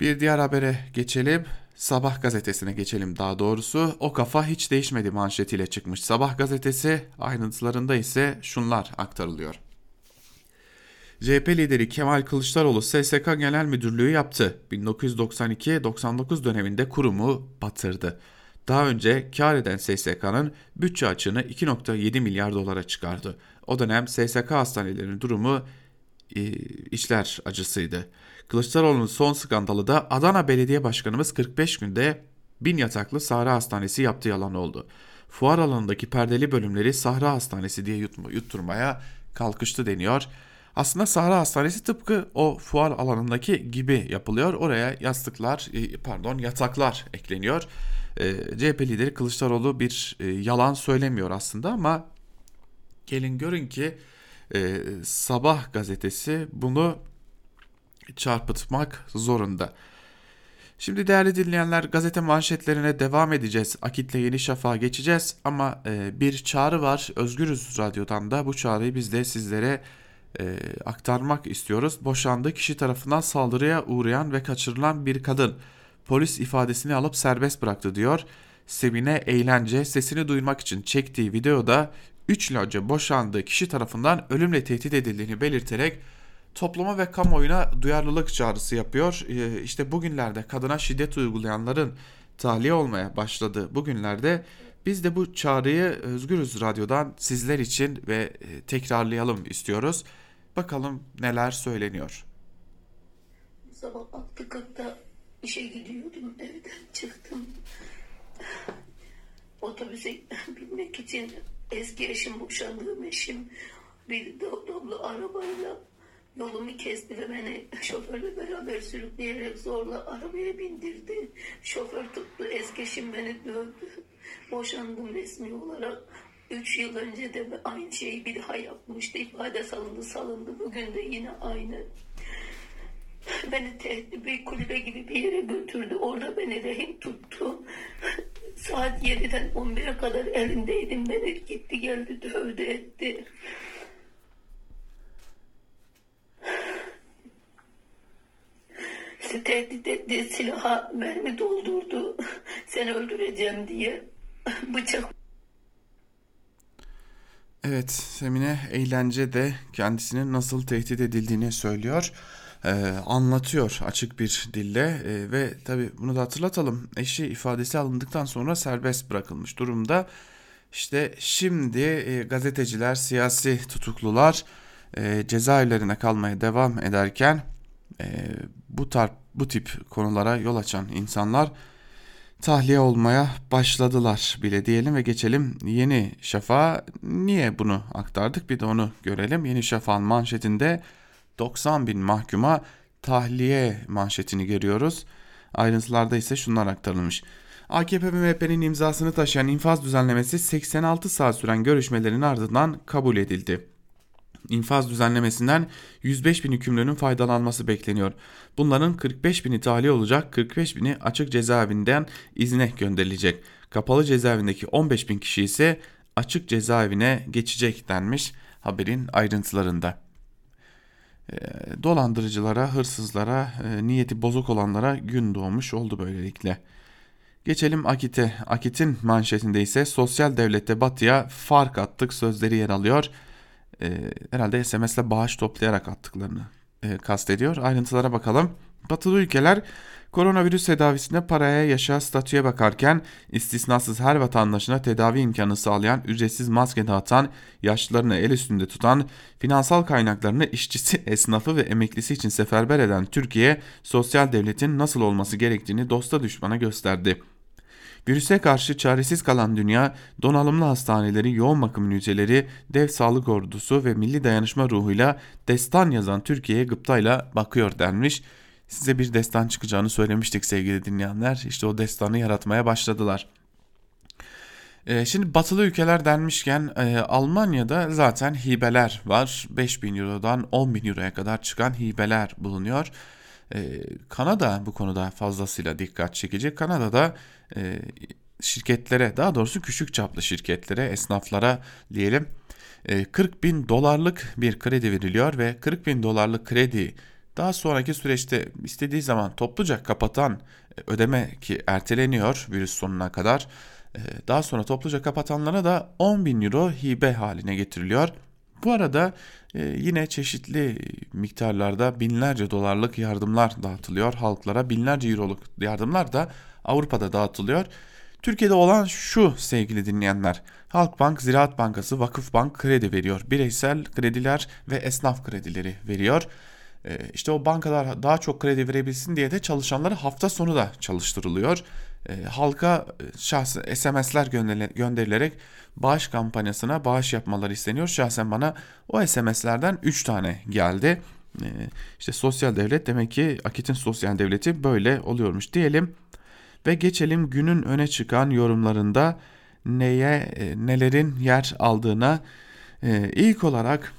Bir diğer habere geçelim. Sabah gazetesine geçelim daha doğrusu. O kafa hiç değişmedi manşetiyle çıkmış. Sabah gazetesi ayrıntılarında ise şunlar aktarılıyor. CHP lideri Kemal Kılıçdaroğlu SSK Genel Müdürlüğü yaptı. 1992-99 döneminde kurumu batırdı. Daha önce kar eden SSK'nın bütçe açığını 2.7 milyar dolara çıkardı. O dönem SSK hastanelerinin durumu e, işler acısıydı. Kılıçdaroğlu'nun son skandalı da Adana Belediye Başkanımız 45 günde bin yataklı Sahra Hastanesi yaptığı yalan oldu. Fuar alanındaki perdeli bölümleri Sahra Hastanesi diye yutturmaya kalkıştı deniyor. Aslında Sahra Hastanesi tıpkı o fuar alanındaki gibi yapılıyor. Oraya yastıklar, e, pardon yataklar ekleniyor. E, CHP lideri Kılıçdaroğlu bir e, yalan söylemiyor aslında ama gelin görün ki Sabah gazetesi bunu çarpıtmak zorunda. Şimdi değerli dinleyenler gazete manşetlerine devam edeceğiz. Akit'le Yeni Şafak'a geçeceğiz ama bir çağrı var. Özgürüz Radyo'dan da bu çağrıyı biz de sizlere e, aktarmak istiyoruz. Boşandığı kişi tarafından saldırıya uğrayan ve kaçırılan bir kadın polis ifadesini alıp serbest bıraktı diyor. Semine Eğlence sesini duyurmak için çektiği videoda 3 yıl önce boşandığı kişi tarafından ölümle tehdit edildiğini belirterek topluma ve kamuoyuna duyarlılık çağrısı yapıyor. Ee, işte bugünlerde kadına şiddet uygulayanların tahliye olmaya başladı. Bugünlerde biz de bu çağrıyı Özgürüz Radyo'dan sizler için ve e, tekrarlayalım istiyoruz. Bakalım neler söyleniyor. Sabah altı kırkta işe gidiyordum. Evden çıktım. Otobüse binmek için eski eşim, boşandığım eşim bir dolu arabayla yolumu kesti ve beni şoförle beraber sürükleyerek zorla arabaya bindirdi. Şoför tuttu, eski beni dövdü. Boşandım resmi olarak. Üç yıl önce de aynı şeyi bir daha yapmıştı. İfade salındı salındı. Bugün de yine aynı. Beni tehdit bir kulübe gibi bir yere götürdü. Orada beni rehin tuttu. Saat 7'den 11'e kadar elindeydim. Beni gitti geldi dövdü etti. İşte tehdit etti. Silaha mermi doldurdu. [laughs] Seni öldüreceğim diye. [laughs] Bıçak Evet, Semine eğlence de kendisinin nasıl tehdit edildiğini söylüyor. Ee, anlatıyor açık bir dille ee, ve tabi bunu da hatırlatalım eşi ifadesi alındıktan sonra serbest bırakılmış durumda. İşte şimdi e, gazeteciler, siyasi tutuklular e, cezaevlerine kalmaya devam ederken e, bu tarz bu tip konulara yol açan insanlar tahliye olmaya başladılar bile diyelim ve geçelim Yeni Şafak'a. Niye bunu aktardık bir de onu görelim. Yeni Şafak'ın manşetinde 90 bin mahkuma tahliye manşetini görüyoruz. Ayrıntılarda ise şunlar aktarılmış. AKP ve MHP'nin imzasını taşıyan infaz düzenlemesi 86 saat süren görüşmelerin ardından kabul edildi infaz düzenlemesinden 105 bin hükümlünün faydalanması bekleniyor. Bunların 45 bini tahliye olacak, 45 bini açık cezaevinden izne gönderilecek. Kapalı cezaevindeki 15 bin kişi ise açık cezaevine geçecek denmiş haberin ayrıntılarında. Ee, dolandırıcılara, hırsızlara, e, niyeti bozuk olanlara gün doğmuş oldu böylelikle. Geçelim Akit'e. Akit'in manşetinde ise sosyal devlette batıya fark attık sözleri yer alıyor e, herhalde SMS'le bağış toplayarak attıklarını e, kastediyor. Ayrıntılara bakalım. Batılı ülkeler koronavirüs tedavisinde paraya, yaşa, statüye bakarken istisnasız her vatandaşına tedavi imkanı sağlayan, ücretsiz maske dağıtan, yaşlılarını el üstünde tutan, finansal kaynaklarını işçisi, [laughs] esnafı ve emeklisi için seferber eden Türkiye, sosyal devletin nasıl olması gerektiğini dosta düşmana gösterdi. Virüse karşı çaresiz kalan dünya, donanımlı hastaneleri, yoğun bakım üniteleri, dev sağlık ordusu ve milli dayanışma ruhuyla destan yazan Türkiye'ye gıptayla bakıyor denmiş. Size bir destan çıkacağını söylemiştik sevgili dinleyenler. İşte o destanı yaratmaya başladılar. Ee, şimdi batılı ülkeler denmişken e, Almanya'da zaten hibeler var. 5000 Euro'dan 10 bin Euro'ya kadar çıkan hibeler bulunuyor. Ee, Kanada bu konuda fazlasıyla dikkat çekici. Kanada'da e, şirketlere daha doğrusu küçük çaplı şirketlere, esnaflara diyelim 40 e, bin dolarlık bir kredi veriliyor ve 40 bin dolarlık kredi daha sonraki süreçte istediği zaman topluca kapatan e, ödeme ki erteleniyor virüs sonuna kadar. Daha sonra topluca kapatanlara da 10 bin euro hibe haline getiriliyor. Bu arada yine çeşitli miktarlarda binlerce dolarlık yardımlar dağıtılıyor halklara. Binlerce euroluk yardımlar da Avrupa'da dağıtılıyor. Türkiye'de olan şu sevgili dinleyenler. Halkbank, Ziraat Bankası, Vakıfbank kredi veriyor. Bireysel krediler ve esnaf kredileri veriyor. Ee, işte o bankalar daha çok kredi verebilsin diye de çalışanları hafta sonu da çalıştırılıyor. Ee, halka e, şahsen SMS'ler gönderilerek bağış kampanyasına bağış yapmaları isteniyor. Şahsen bana o SMS'lerden 3 tane geldi. Ee, işte sosyal devlet demek ki Akit'in sosyal devleti böyle oluyormuş diyelim. Ve geçelim günün öne çıkan yorumlarında neye e, nelerin yer aldığına. E, ilk olarak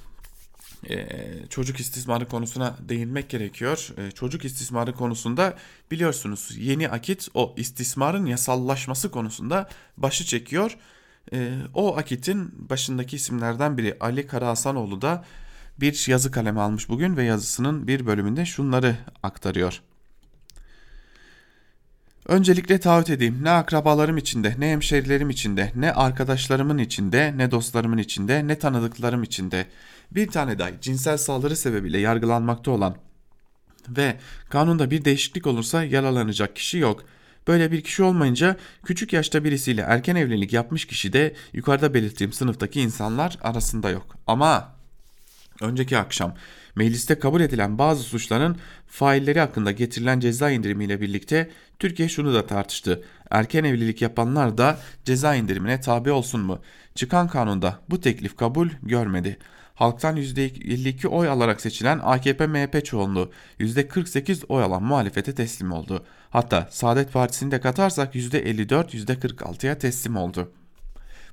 e, çocuk istismarı konusuna değinmek gerekiyor. çocuk istismarı konusunda biliyorsunuz yeni akit o istismarın yasallaşması konusunda başı çekiyor. o akitin başındaki isimlerden biri Ali Karahasanoğlu da bir yazı kalemi almış bugün ve yazısının bir bölümünde şunları aktarıyor. Öncelikle taahhüt edeyim ne akrabalarım içinde, ne hemşerilerim içinde, ne arkadaşlarımın içinde, ne dostlarımın içinde, ne tanıdıklarım içinde bir tane dahi cinsel saldırı sebebiyle yargılanmakta olan ve kanunda bir değişiklik olursa yaralanacak kişi yok. Böyle bir kişi olmayınca küçük yaşta birisiyle erken evlilik yapmış kişi de yukarıda belirttiğim sınıftaki insanlar arasında yok. Ama önceki akşam mecliste kabul edilen bazı suçların failleri hakkında getirilen ceza indirimiyle birlikte Türkiye şunu da tartıştı. Erken evlilik yapanlar da ceza indirimine tabi olsun mu? Çıkan kanunda bu teklif kabul görmedi. Halktan %52 oy alarak seçilen AKP-MHP çoğunluğu %48 oy alan muhalefete teslim oldu. Hatta Saadet Partisi'ni de katarsak %54-%46'ya teslim oldu.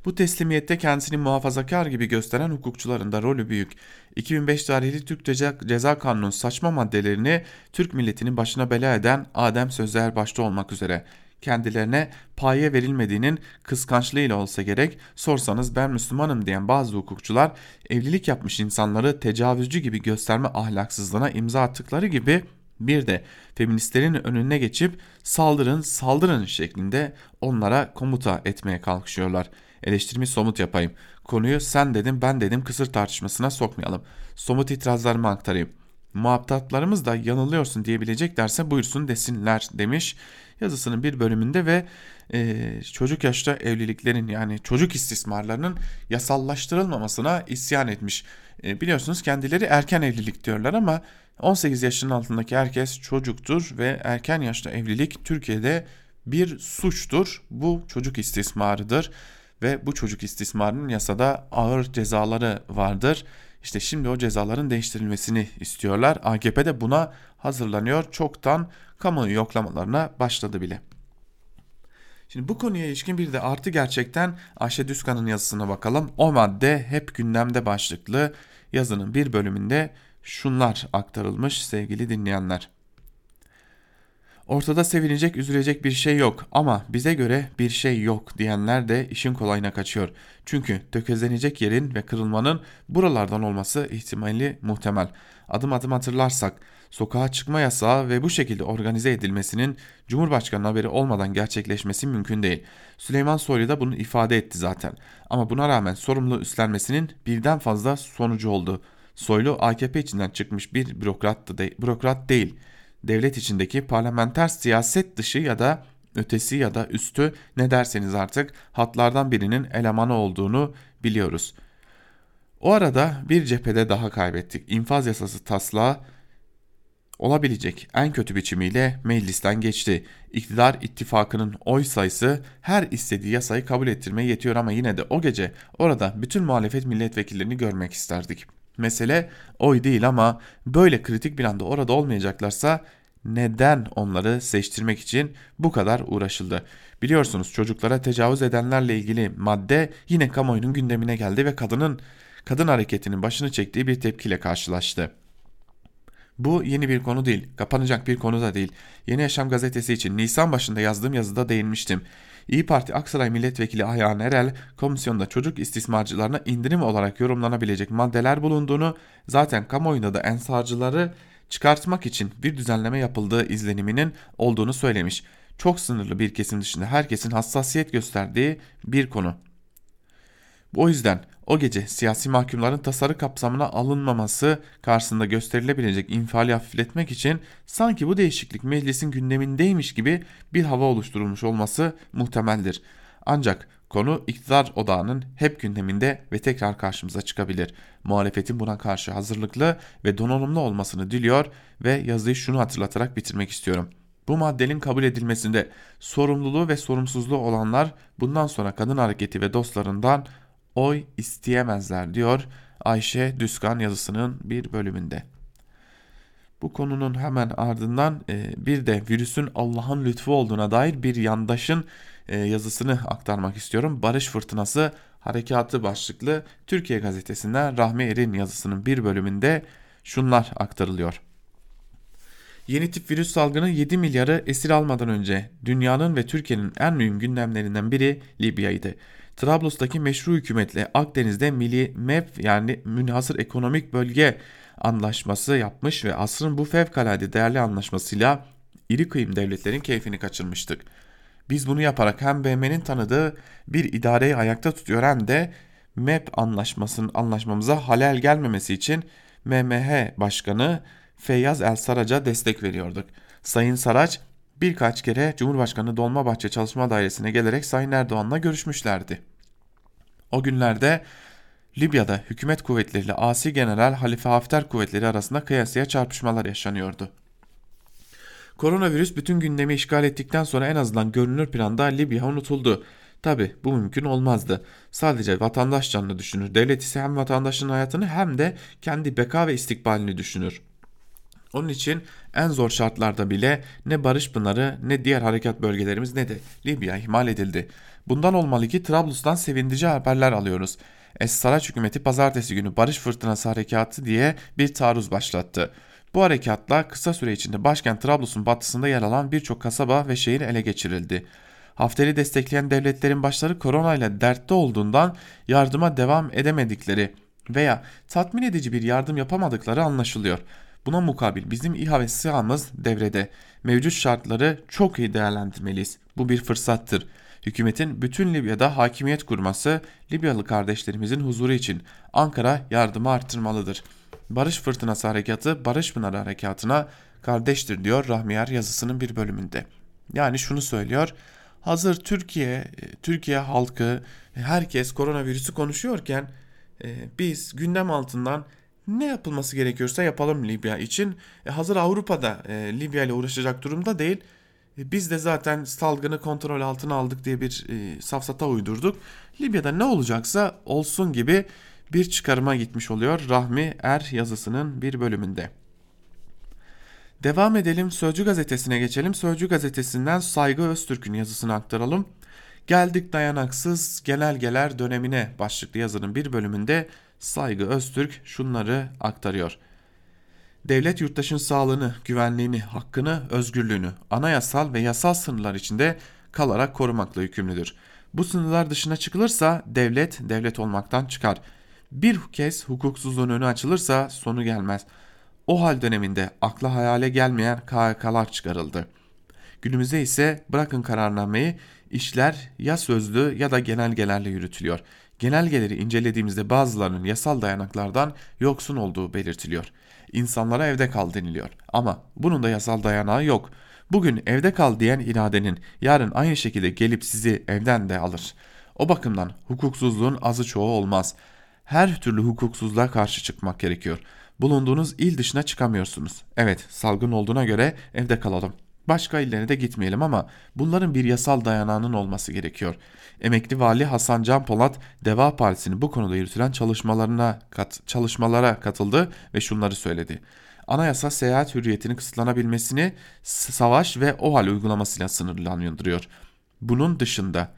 Bu teslimiyette kendisini muhafazakar gibi gösteren hukukçuların da rolü büyük. 2005 tarihli Türk Ceza, Ceza Kanunu'nun saçma maddelerini Türk milletinin başına bela eden Adem Sözler başta olmak üzere kendilerine paye verilmediğinin kıskançlığıyla olsa gerek sorsanız ben Müslümanım diyen bazı hukukçular evlilik yapmış insanları tecavüzcü gibi gösterme ahlaksızlığına imza attıkları gibi bir de feministlerin önüne geçip saldırın saldırın şeklinde onlara komuta etmeye kalkışıyorlar. Eleştirimi somut yapayım. Konuyu sen dedim ben dedim kısır tartışmasına sokmayalım. Somut itirazlarımı aktarayım. Muhataplarımız da yanılıyorsun diyebileceklerse buyursun desinler demiş yazısının bir bölümünde ve e, çocuk yaşta evliliklerin yani çocuk istismarlarının yasallaştırılmamasına isyan etmiş. E, biliyorsunuz kendileri erken evlilik diyorlar ama 18 yaşının altındaki herkes çocuktur ve erken yaşta evlilik Türkiye'de bir suçtur. Bu çocuk istismarıdır ve bu çocuk istismarının yasada ağır cezaları vardır. İşte şimdi o cezaların değiştirilmesini istiyorlar. AKP de buna hazırlanıyor. Çoktan kamuoyu yoklamalarına başladı bile. Şimdi bu konuya ilişkin bir de artı gerçekten Ayşe Düzkan'ın yazısına bakalım. O madde hep gündemde başlıklı yazının bir bölümünde şunlar aktarılmış sevgili dinleyenler. Ortada sevinecek, üzülecek bir şey yok ama bize göre bir şey yok diyenler de işin kolayına kaçıyor. Çünkü tökezlenecek yerin ve kırılmanın buralardan olması ihtimali muhtemel. Adım adım hatırlarsak sokağa çıkma yasağı ve bu şekilde organize edilmesinin Cumhurbaşkanı haberi olmadan gerçekleşmesi mümkün değil. Süleyman Soylu da bunu ifade etti zaten. Ama buna rağmen sorumluluğu üstlenmesinin birden fazla sonucu oldu. Soylu AKP içinden çıkmış bir bürokrat, de, bürokrat değil devlet içindeki parlamenter siyaset dışı ya da ötesi ya da üstü ne derseniz artık hatlardan birinin elemanı olduğunu biliyoruz. O arada bir cephede daha kaybettik. İnfaz yasası taslağı olabilecek en kötü biçimiyle meclisten geçti. İktidar ittifakının oy sayısı her istediği yasayı kabul ettirmeye yetiyor ama yine de o gece orada bütün muhalefet milletvekillerini görmek isterdik. Mesele oy değil ama böyle kritik bir anda orada olmayacaklarsa neden onları seçtirmek için bu kadar uğraşıldı? Biliyorsunuz çocuklara tecavüz edenlerle ilgili madde yine kamuoyunun gündemine geldi ve kadının kadın hareketinin başını çektiği bir tepkiyle karşılaştı. Bu yeni bir konu değil, kapanacak bir konu da değil. Yeni Yaşam gazetesi için Nisan başında yazdığım yazıda değinmiştim. İyi Parti Aksaray Milletvekili Ayhan Erel, komisyonda çocuk istismarcılarına indirim olarak yorumlanabilecek maddeler bulunduğunu, zaten kamuoyunda da ensarcıları çıkartmak için bir düzenleme yapıldığı izleniminin olduğunu söylemiş. Çok sınırlı bir kesim dışında herkesin hassasiyet gösterdiği bir konu. O yüzden o gece siyasi mahkumların tasarı kapsamına alınmaması karşısında gösterilebilecek infiali hafifletmek için sanki bu değişiklik meclisin gündemindeymiş gibi bir hava oluşturulmuş olması muhtemeldir. Ancak konu iktidar odağının hep gündeminde ve tekrar karşımıza çıkabilir. Muhalefetin buna karşı hazırlıklı ve donanımlı olmasını diliyor ve yazıyı şunu hatırlatarak bitirmek istiyorum. Bu maddenin kabul edilmesinde sorumluluğu ve sorumsuzluğu olanlar bundan sonra kadın hareketi ve dostlarından oy isteyemezler diyor Ayşe Düskan yazısının bir bölümünde. Bu konunun hemen ardından e, bir de virüsün Allah'ın lütfu olduğuna dair bir yandaşın e, yazısını aktarmak istiyorum. Barış Fırtınası Harekatı başlıklı Türkiye gazetesinden Rahmi Er'in yazısının bir bölümünde şunlar aktarılıyor. Yeni tip virüs salgını 7 milyarı esir almadan önce dünyanın ve Türkiye'nin en mühim gündemlerinden biri Libya'ydı. Trablus'taki meşru hükümetle Akdeniz'de Milli MEP yani Münhasır Ekonomik Bölge anlaşması yapmış ve asrın bu fevkalade değerli anlaşmasıyla iri kıyım devletlerin keyfini kaçırmıştık. Biz bunu yaparak hem BM'nin tanıdığı bir idareyi ayakta tutuyor hem de MEP anlaşmasının anlaşmamıza halel gelmemesi için MMH Başkanı Feyyaz El Saraç'a destek veriyorduk. Sayın Saraç birkaç kere Cumhurbaşkanı Dolmabahçe Çalışma Dairesi'ne gelerek Sayın Erdoğan'la görüşmüşlerdi. O günlerde Libya'da hükümet kuvvetleriyle asi general Halife Hafter kuvvetleri arasında kıyasıya çarpışmalar yaşanıyordu. Koronavirüs bütün gündemi işgal ettikten sonra en azından görünür planda Libya unutuldu. Tabi bu mümkün olmazdı. Sadece vatandaş canını düşünür. Devlet ise hem vatandaşın hayatını hem de kendi beka ve istikbalini düşünür. Onun için en zor şartlarda bile ne Barış Pınarı ne diğer harekat bölgelerimiz ne de Libya ihmal edildi. Bundan olmalı ki Trablus'tan sevindirici haberler alıyoruz. Es-Saraç hükümeti pazartesi günü Barış Fırtınası Harekatı diye bir taarruz başlattı. Bu harekatla kısa süre içinde başkent Trablus'un batısında yer alan birçok kasaba ve şehir ele geçirildi. Hafter'i destekleyen devletlerin başları koronayla dertte olduğundan yardıma devam edemedikleri veya tatmin edici bir yardım yapamadıkları anlaşılıyor. Buna mukabil bizim İHA ve SİHA'mız devrede. Mevcut şartları çok iyi değerlendirmeliyiz. Bu bir fırsattır. Hükümetin bütün Libya'da hakimiyet kurması Libyalı kardeşlerimizin huzuru için Ankara yardımı artırmalıdır. Barış Fırtınası Harekatı Barış Pınarı Harekatı'na kardeştir diyor Rahmiyer yazısının bir bölümünde. Yani şunu söylüyor. Hazır Türkiye, Türkiye halkı, herkes koronavirüsü konuşuyorken e, biz gündem altından ne yapılması gerekiyorsa yapalım Libya için. E, hazır Avrupa'da e, Libya ile uğraşacak durumda değil. E, biz de zaten salgını kontrol altına aldık diye bir e, safsata uydurduk. Libya'da ne olacaksa olsun gibi bir çıkarıma gitmiş oluyor Rahmi Er yazısının bir bölümünde. Devam edelim Sözcü gazetesine geçelim. Sözcü gazetesinden Saygı Öztürk'ün yazısını aktaralım. Geldik dayanaksız genelgeler dönemine başlıklı yazının bir bölümünde Saygı Öztürk şunları aktarıyor. Devlet yurttaşın sağlığını, güvenliğini, hakkını, özgürlüğünü anayasal ve yasal sınırlar içinde kalarak korumakla yükümlüdür. Bu sınırlar dışına çıkılırsa devlet devlet olmaktan çıkar. Bir kez hukuksuzluğun önü açılırsa sonu gelmez. O hal döneminde akla hayale gelmeyen KHK'lar çıkarıldı. Günümüzde ise bırakın kararnameyi işler ya sözlü ya da genelgelerle yürütülüyor. Genelgeleri incelediğimizde bazılarının yasal dayanaklardan yoksun olduğu belirtiliyor. İnsanlara evde kal deniliyor ama bunun da yasal dayanağı yok. Bugün evde kal diyen iradenin yarın aynı şekilde gelip sizi evden de alır. O bakımdan hukuksuzluğun azı çoğu olmaz. Her türlü hukuksuzluğa karşı çıkmak gerekiyor. Bulunduğunuz il dışına çıkamıyorsunuz. Evet salgın olduğuna göre evde kalalım. Başka illere de gitmeyelim ama bunların bir yasal dayanağının olması gerekiyor. Emekli Vali Hasan Can Polat Deva Partisi'nin bu konuda yürütülen çalışmalarına kat, çalışmalara katıldı ve şunları söyledi. Anayasa seyahat hürriyetinin kısıtlanabilmesini savaş ve OHAL uygulamasıyla sınırlandırıyor. Bunun dışında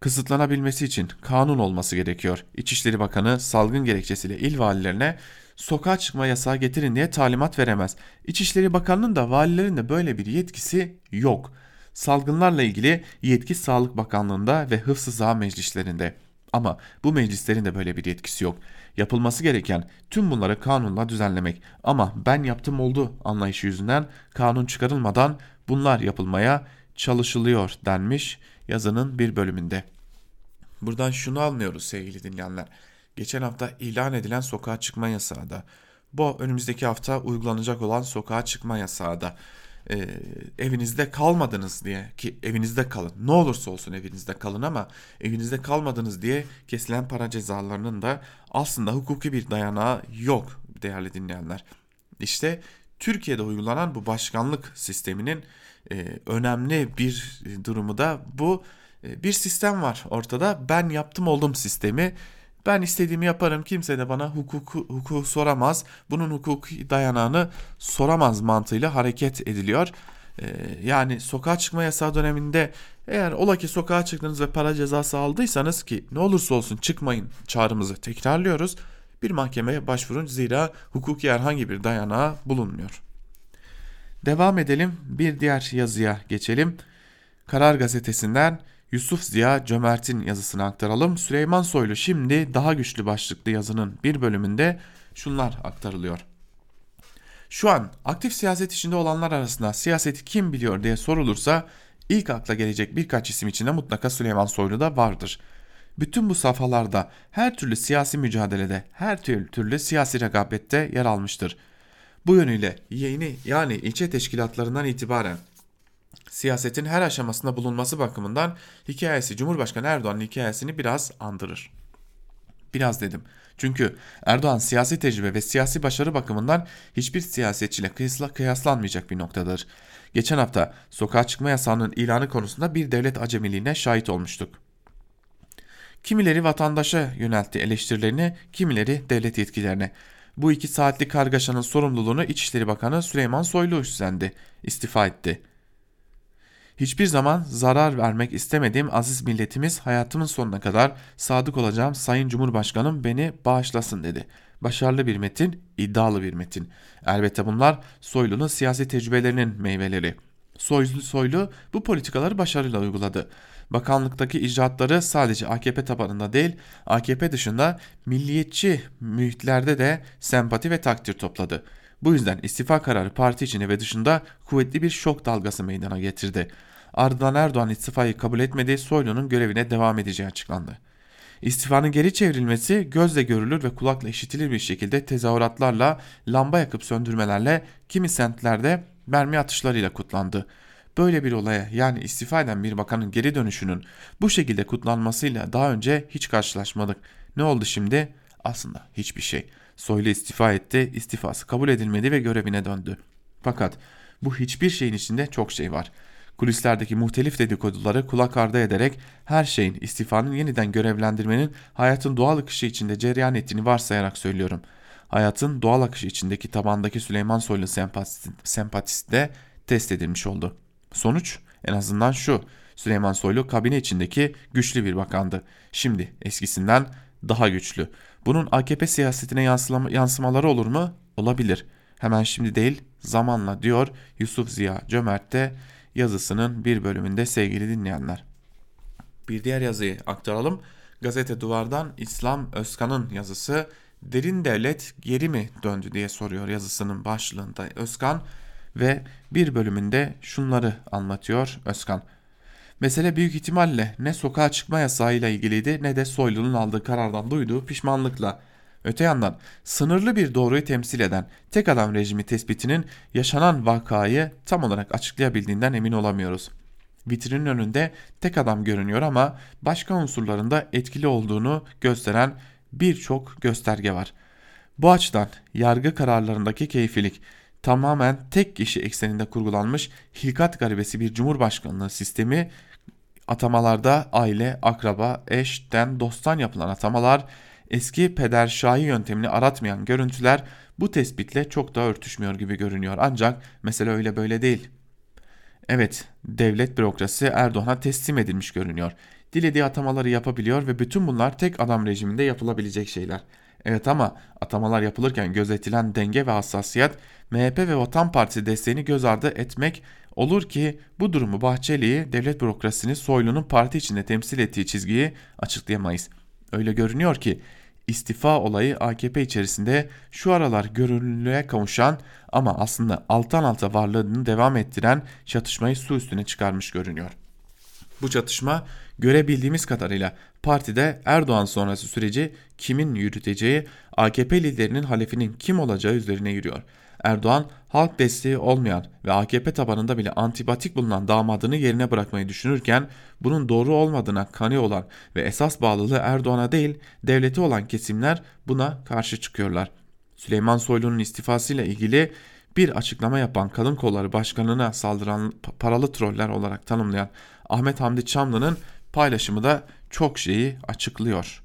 kısıtlanabilmesi için kanun olması gerekiyor. İçişleri Bakanı salgın gerekçesiyle il valilerine sokağa çıkma yasağı getirin diye talimat veremez. İçişleri Bakanı'nın da valilerin de böyle bir yetkisi yok. Salgınlarla ilgili yetki Sağlık Bakanlığı'nda ve Hıfzı Sıha meclislerinde. Ama bu meclislerin de böyle bir yetkisi yok. Yapılması gereken tüm bunları kanunla düzenlemek. Ama ben yaptım oldu anlayışı yüzünden kanun çıkarılmadan bunlar yapılmaya çalışılıyor denmiş yazının bir bölümünde. Buradan şunu anlıyoruz sevgili dinleyenler. Geçen hafta ilan edilen sokağa çıkma yasağı da bu önümüzdeki hafta uygulanacak olan sokağa çıkma yasağı da e, evinizde kalmadınız diye ki evinizde kalın. Ne olursa olsun evinizde kalın ama evinizde kalmadınız diye kesilen para cezalarının da aslında hukuki bir dayanağı yok değerli dinleyenler. İşte Türkiye'de uygulanan bu başkanlık sisteminin e, önemli bir durumu da bu. Bir sistem var ortada. Ben yaptım oldum sistemi ben istediğimi yaparım kimse de bana hukuku, hukuku soramaz. Bunun hukuki dayanağını soramaz mantığıyla hareket ediliyor. Ee, yani sokağa çıkma yasağı döneminde eğer ola ki sokağa çıktınız ve para cezası aldıysanız ki ne olursa olsun çıkmayın çağrımızı tekrarlıyoruz. Bir mahkemeye başvurun zira hukuki herhangi bir dayanağı bulunmuyor. Devam edelim bir diğer yazıya geçelim. Karar gazetesinden Yusuf Ziya Cömert'in yazısını aktaralım. Süleyman Soylu şimdi daha güçlü başlıklı yazının bir bölümünde şunlar aktarılıyor. Şu an aktif siyaset içinde olanlar arasında siyaseti kim biliyor diye sorulursa ilk akla gelecek birkaç isim içinde mutlaka Süleyman Soylu da vardır. Bütün bu safhalarda her türlü siyasi mücadelede, her türlü, türlü siyasi rekabette yer almıştır. Bu yönüyle yeni yani ilçe teşkilatlarından itibaren siyasetin her aşamasında bulunması bakımından hikayesi Cumhurbaşkanı Erdoğan'ın hikayesini biraz andırır. Biraz dedim. Çünkü Erdoğan siyasi tecrübe ve siyasi başarı bakımından hiçbir siyasetçiyle kıyasla, kıyaslanmayacak bir noktadır. Geçen hafta sokağa çıkma yasağının ilanı konusunda bir devlet acemiliğine şahit olmuştuk. Kimileri vatandaşa yöneltti eleştirilerini, kimileri devlet yetkilerine. Bu iki saatlik kargaşanın sorumluluğunu İçişleri Bakanı Süleyman Soylu üstlendi, istifa etti.'' Hiçbir zaman zarar vermek istemediğim aziz milletimiz hayatımın sonuna kadar sadık olacağım Sayın Cumhurbaşkanım beni bağışlasın dedi. Başarılı bir metin, iddialı bir metin. Elbette bunlar Soylu'nun siyasi tecrübelerinin meyveleri. Soylu, Soylu bu politikaları başarıyla uyguladı. Bakanlıktaki icraatları sadece AKP tabanında değil, AKP dışında milliyetçi mühitlerde de sempati ve takdir topladı. Bu yüzden istifa kararı parti içinde ve dışında kuvvetli bir şok dalgası meydana getirdi. Ardından Erdoğan istifayı kabul etmedi, Soylu'nun görevine devam edeceği açıklandı. İstifanın geri çevrilmesi gözle görülür ve kulakla işitilir bir şekilde tezahüratlarla, lamba yakıp söndürmelerle, kimi semtlerde mermi atışlarıyla kutlandı. Böyle bir olaya yani istifa eden bir bakanın geri dönüşünün bu şekilde kutlanmasıyla daha önce hiç karşılaşmadık. Ne oldu şimdi? Aslında hiçbir şey. Soylu istifa etti, istifası kabul edilmedi ve görevine döndü. Fakat bu hiçbir şeyin içinde çok şey var. Kulislerdeki muhtelif dedikoduları kulak ardı ederek her şeyin istifanın yeniden görevlendirmenin hayatın doğal akışı içinde cereyan ettiğini varsayarak söylüyorum. Hayatın doğal akışı içindeki tabandaki Süleyman Soylu sempatisi, sempatisi de test edilmiş oldu. Sonuç en azından şu. Süleyman Soylu kabine içindeki güçlü bir bakandı. Şimdi eskisinden daha güçlü. Bunun AKP siyasetine yansımaları olur mu? Olabilir. Hemen şimdi değil zamanla diyor Yusuf Ziya Cömert de yazısının bir bölümünde sevgili dinleyenler. Bir diğer yazıyı aktaralım. Gazete Duvar'dan İslam Özkan'ın yazısı derin devlet geri mi döndü diye soruyor yazısının başlığında Özkan ve bir bölümünde şunları anlatıyor Özkan. Mesele büyük ihtimalle ne sokağa çıkma yasağıyla ilgiliydi ne de Soylu'nun aldığı karardan duyduğu pişmanlıkla. Öte yandan sınırlı bir doğruyu temsil eden tek adam rejimi tespitinin yaşanan vakayı tam olarak açıklayabildiğinden emin olamıyoruz. Vitrinin önünde tek adam görünüyor ama başka unsurlarında etkili olduğunu gösteren birçok gösterge var. Bu açıdan yargı kararlarındaki keyfilik tamamen tek kişi ekseninde kurgulanmış hilkat garibesi bir cumhurbaşkanlığı sistemi atamalarda aile, akraba, eşten, dosttan yapılan atamalar eski peder şahi yöntemini aratmayan görüntüler bu tespitle çok da örtüşmüyor gibi görünüyor. Ancak mesele öyle böyle değil. Evet, devlet bürokrasi Erdoğan'a teslim edilmiş görünüyor. Dilediği atamaları yapabiliyor ve bütün bunlar tek adam rejiminde yapılabilecek şeyler. Evet ama atamalar yapılırken gözetilen denge ve hassasiyet MHP ve Vatan Partisi desteğini göz ardı etmek olur ki bu durumu Bahçeli'yi devlet bürokrasisini Soylu'nun parti içinde temsil ettiği çizgiyi açıklayamayız. Öyle görünüyor ki istifa olayı AKP içerisinde şu aralar görünürlüğe kavuşan ama aslında alttan alta varlığını devam ettiren çatışmayı su üstüne çıkarmış görünüyor. Bu çatışma görebildiğimiz kadarıyla partide Erdoğan sonrası süreci kimin yürüteceği, AKP liderinin halefinin kim olacağı üzerine yürüyor. Erdoğan halk desteği olmayan ve AKP tabanında bile antipatik bulunan damadını yerine bırakmayı düşünürken bunun doğru olmadığına kanı olan ve esas bağlılığı Erdoğan'a değil devleti olan kesimler buna karşı çıkıyorlar. Süleyman Soylu'nun istifasıyla ilgili bir açıklama yapan kadın kolları başkanına saldıran paralı troller olarak tanımlayan Ahmet Hamdi Çamlı'nın paylaşımı da çok şeyi açıklıyor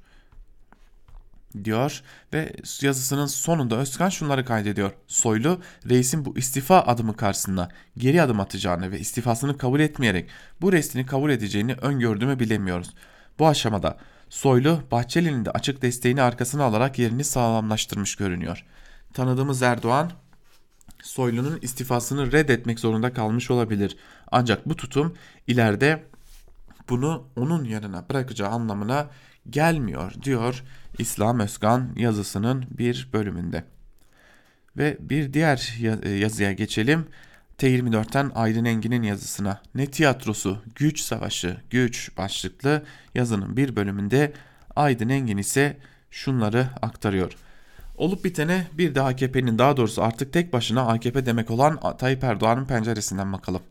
diyor ve yazısının sonunda Özkan şunları kaydediyor. Soylu reisin bu istifa adımı karşısında geri adım atacağını ve istifasını kabul etmeyerek bu restini kabul edeceğini öngördüğümü bilemiyoruz. Bu aşamada Soylu Bahçeli'nin de açık desteğini arkasına alarak yerini sağlamlaştırmış görünüyor. Tanıdığımız Erdoğan Soylu'nun istifasını reddetmek zorunda kalmış olabilir. Ancak bu tutum ileride bunu onun yanına bırakacağı anlamına gelmiyor diyor İslam Özkan yazısının bir bölümünde. Ve bir diğer yazıya geçelim. T24'ten Aydın Engin'in yazısına ne tiyatrosu güç savaşı güç başlıklı yazının bir bölümünde Aydın Engin ise şunları aktarıyor. Olup bitene bir de AKP'nin daha doğrusu artık tek başına AKP demek olan Tayyip Erdoğan'ın penceresinden bakalım.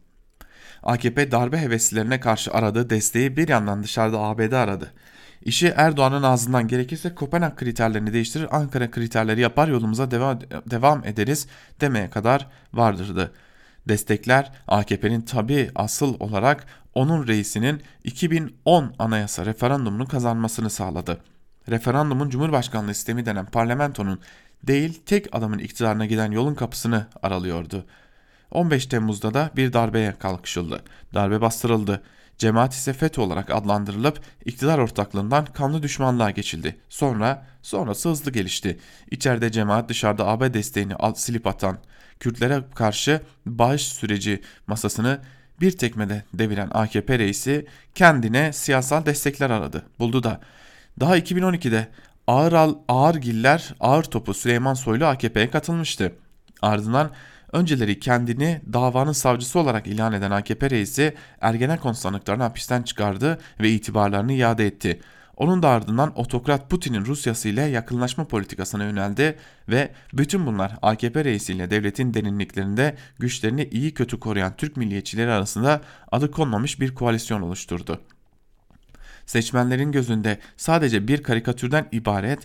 AKP darbe heveslilerine karşı aradığı desteği bir yandan dışarıda ABD aradı. İşi Erdoğan'ın ağzından gerekirse Kopenhag kriterlerini değiştirir, Ankara kriterleri yapar yolumuza devam, devam ederiz demeye kadar vardırdı. Destekler AKP'nin tabi asıl olarak onun reisinin 2010 anayasa referandumunu kazanmasını sağladı. Referandumun Cumhurbaşkanlığı sistemi denen parlamentonun değil tek adamın iktidarına giden yolun kapısını aralıyordu. 15 Temmuz'da da bir darbeye kalkışıldı. Darbe bastırıldı. Cemaat ise FETÖ olarak adlandırılıp iktidar ortaklığından kanlı düşmanlığa geçildi. Sonra, sonrası hızlı gelişti. İçeride cemaat dışarıda AB desteğini silip atan, Kürtlere karşı bağış süreci masasını bir tekmede deviren AKP reisi kendine siyasal destekler aradı. Buldu da. Daha 2012'de ağır, al, ağır giller ağır topu Süleyman Soylu AKP'ye katılmıştı. Ardından Önceleri kendini davanın savcısı olarak ilan eden AKP reisi Ergenekon sanıklarını hapisten çıkardı ve itibarlarını iade etti. Onun da ardından otokrat Putin'in Rusyası ile yakınlaşma politikasına yöneldi ve bütün bunlar AKP reisiyle devletin derinliklerinde güçlerini iyi kötü koruyan Türk milliyetçileri arasında adı konmamış bir koalisyon oluşturdu. Seçmenlerin gözünde sadece bir karikatürden ibaret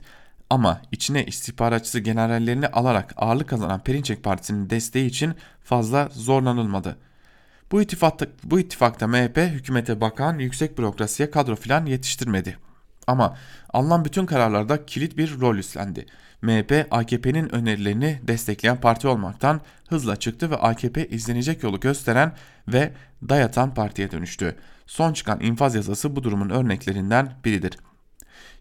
ama içine istihbaratçısı generallerini alarak ağırlık kazanan Perinçek Partisi'nin desteği için fazla zorlanılmadı. Bu ittifakta, bu ittifakta MHP hükümete bakan yüksek bürokrasiye kadro filan yetiştirmedi. Ama alınan bütün kararlarda kilit bir rol üstlendi. MHP AKP'nin önerilerini destekleyen parti olmaktan hızla çıktı ve AKP izlenecek yolu gösteren ve dayatan partiye dönüştü. Son çıkan infaz yazısı bu durumun örneklerinden biridir.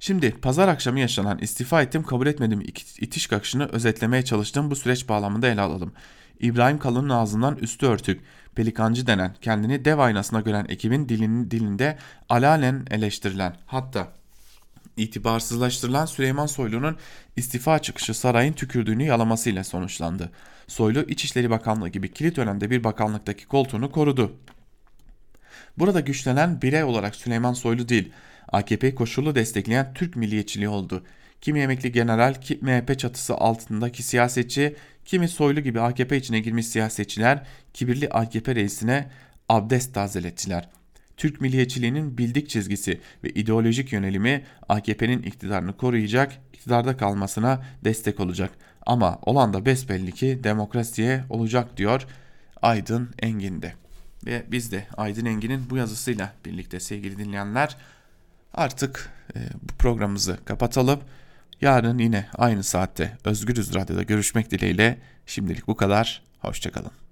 Şimdi pazar akşamı yaşanan istifa ettim kabul etmedim itiş kakışını özetlemeye çalıştığım bu süreç bağlamında ele alalım. İbrahim Kalın'ın ağzından üstü örtük, pelikancı denen, kendini dev aynasına gören ekibin dilinin dilinde alalen eleştirilen, hatta itibarsızlaştırılan Süleyman Soylu'nun istifa çıkışı sarayın tükürdüğünü yalamasıyla sonuçlandı. Soylu İçişleri Bakanlığı gibi kilit önemde bir bakanlıktaki koltuğunu korudu. Burada güçlenen birey olarak Süleyman Soylu değil, AKP koşullu destekleyen Türk milliyetçiliği oldu. Kimi emekli general, kimi MHP çatısı altındaki siyasetçi, kimi Soylu gibi AKP içine girmiş siyasetçiler kibirli AKP reisine abdest tazelettiler. Türk milliyetçiliğinin bildik çizgisi ve ideolojik yönelimi AKP'nin iktidarını koruyacak, iktidarda kalmasına destek olacak. Ama olan da besbelli ki demokrasiye olacak diyor Aydın Engin'de. Ve biz de Aydın Engin'in bu yazısıyla birlikte sevgili dinleyenler artık e, bu programımızı kapatalım. Yarın yine aynı saatte Özgürüz Radyo'da görüşmek dileğiyle şimdilik bu kadar. Hoşçakalın.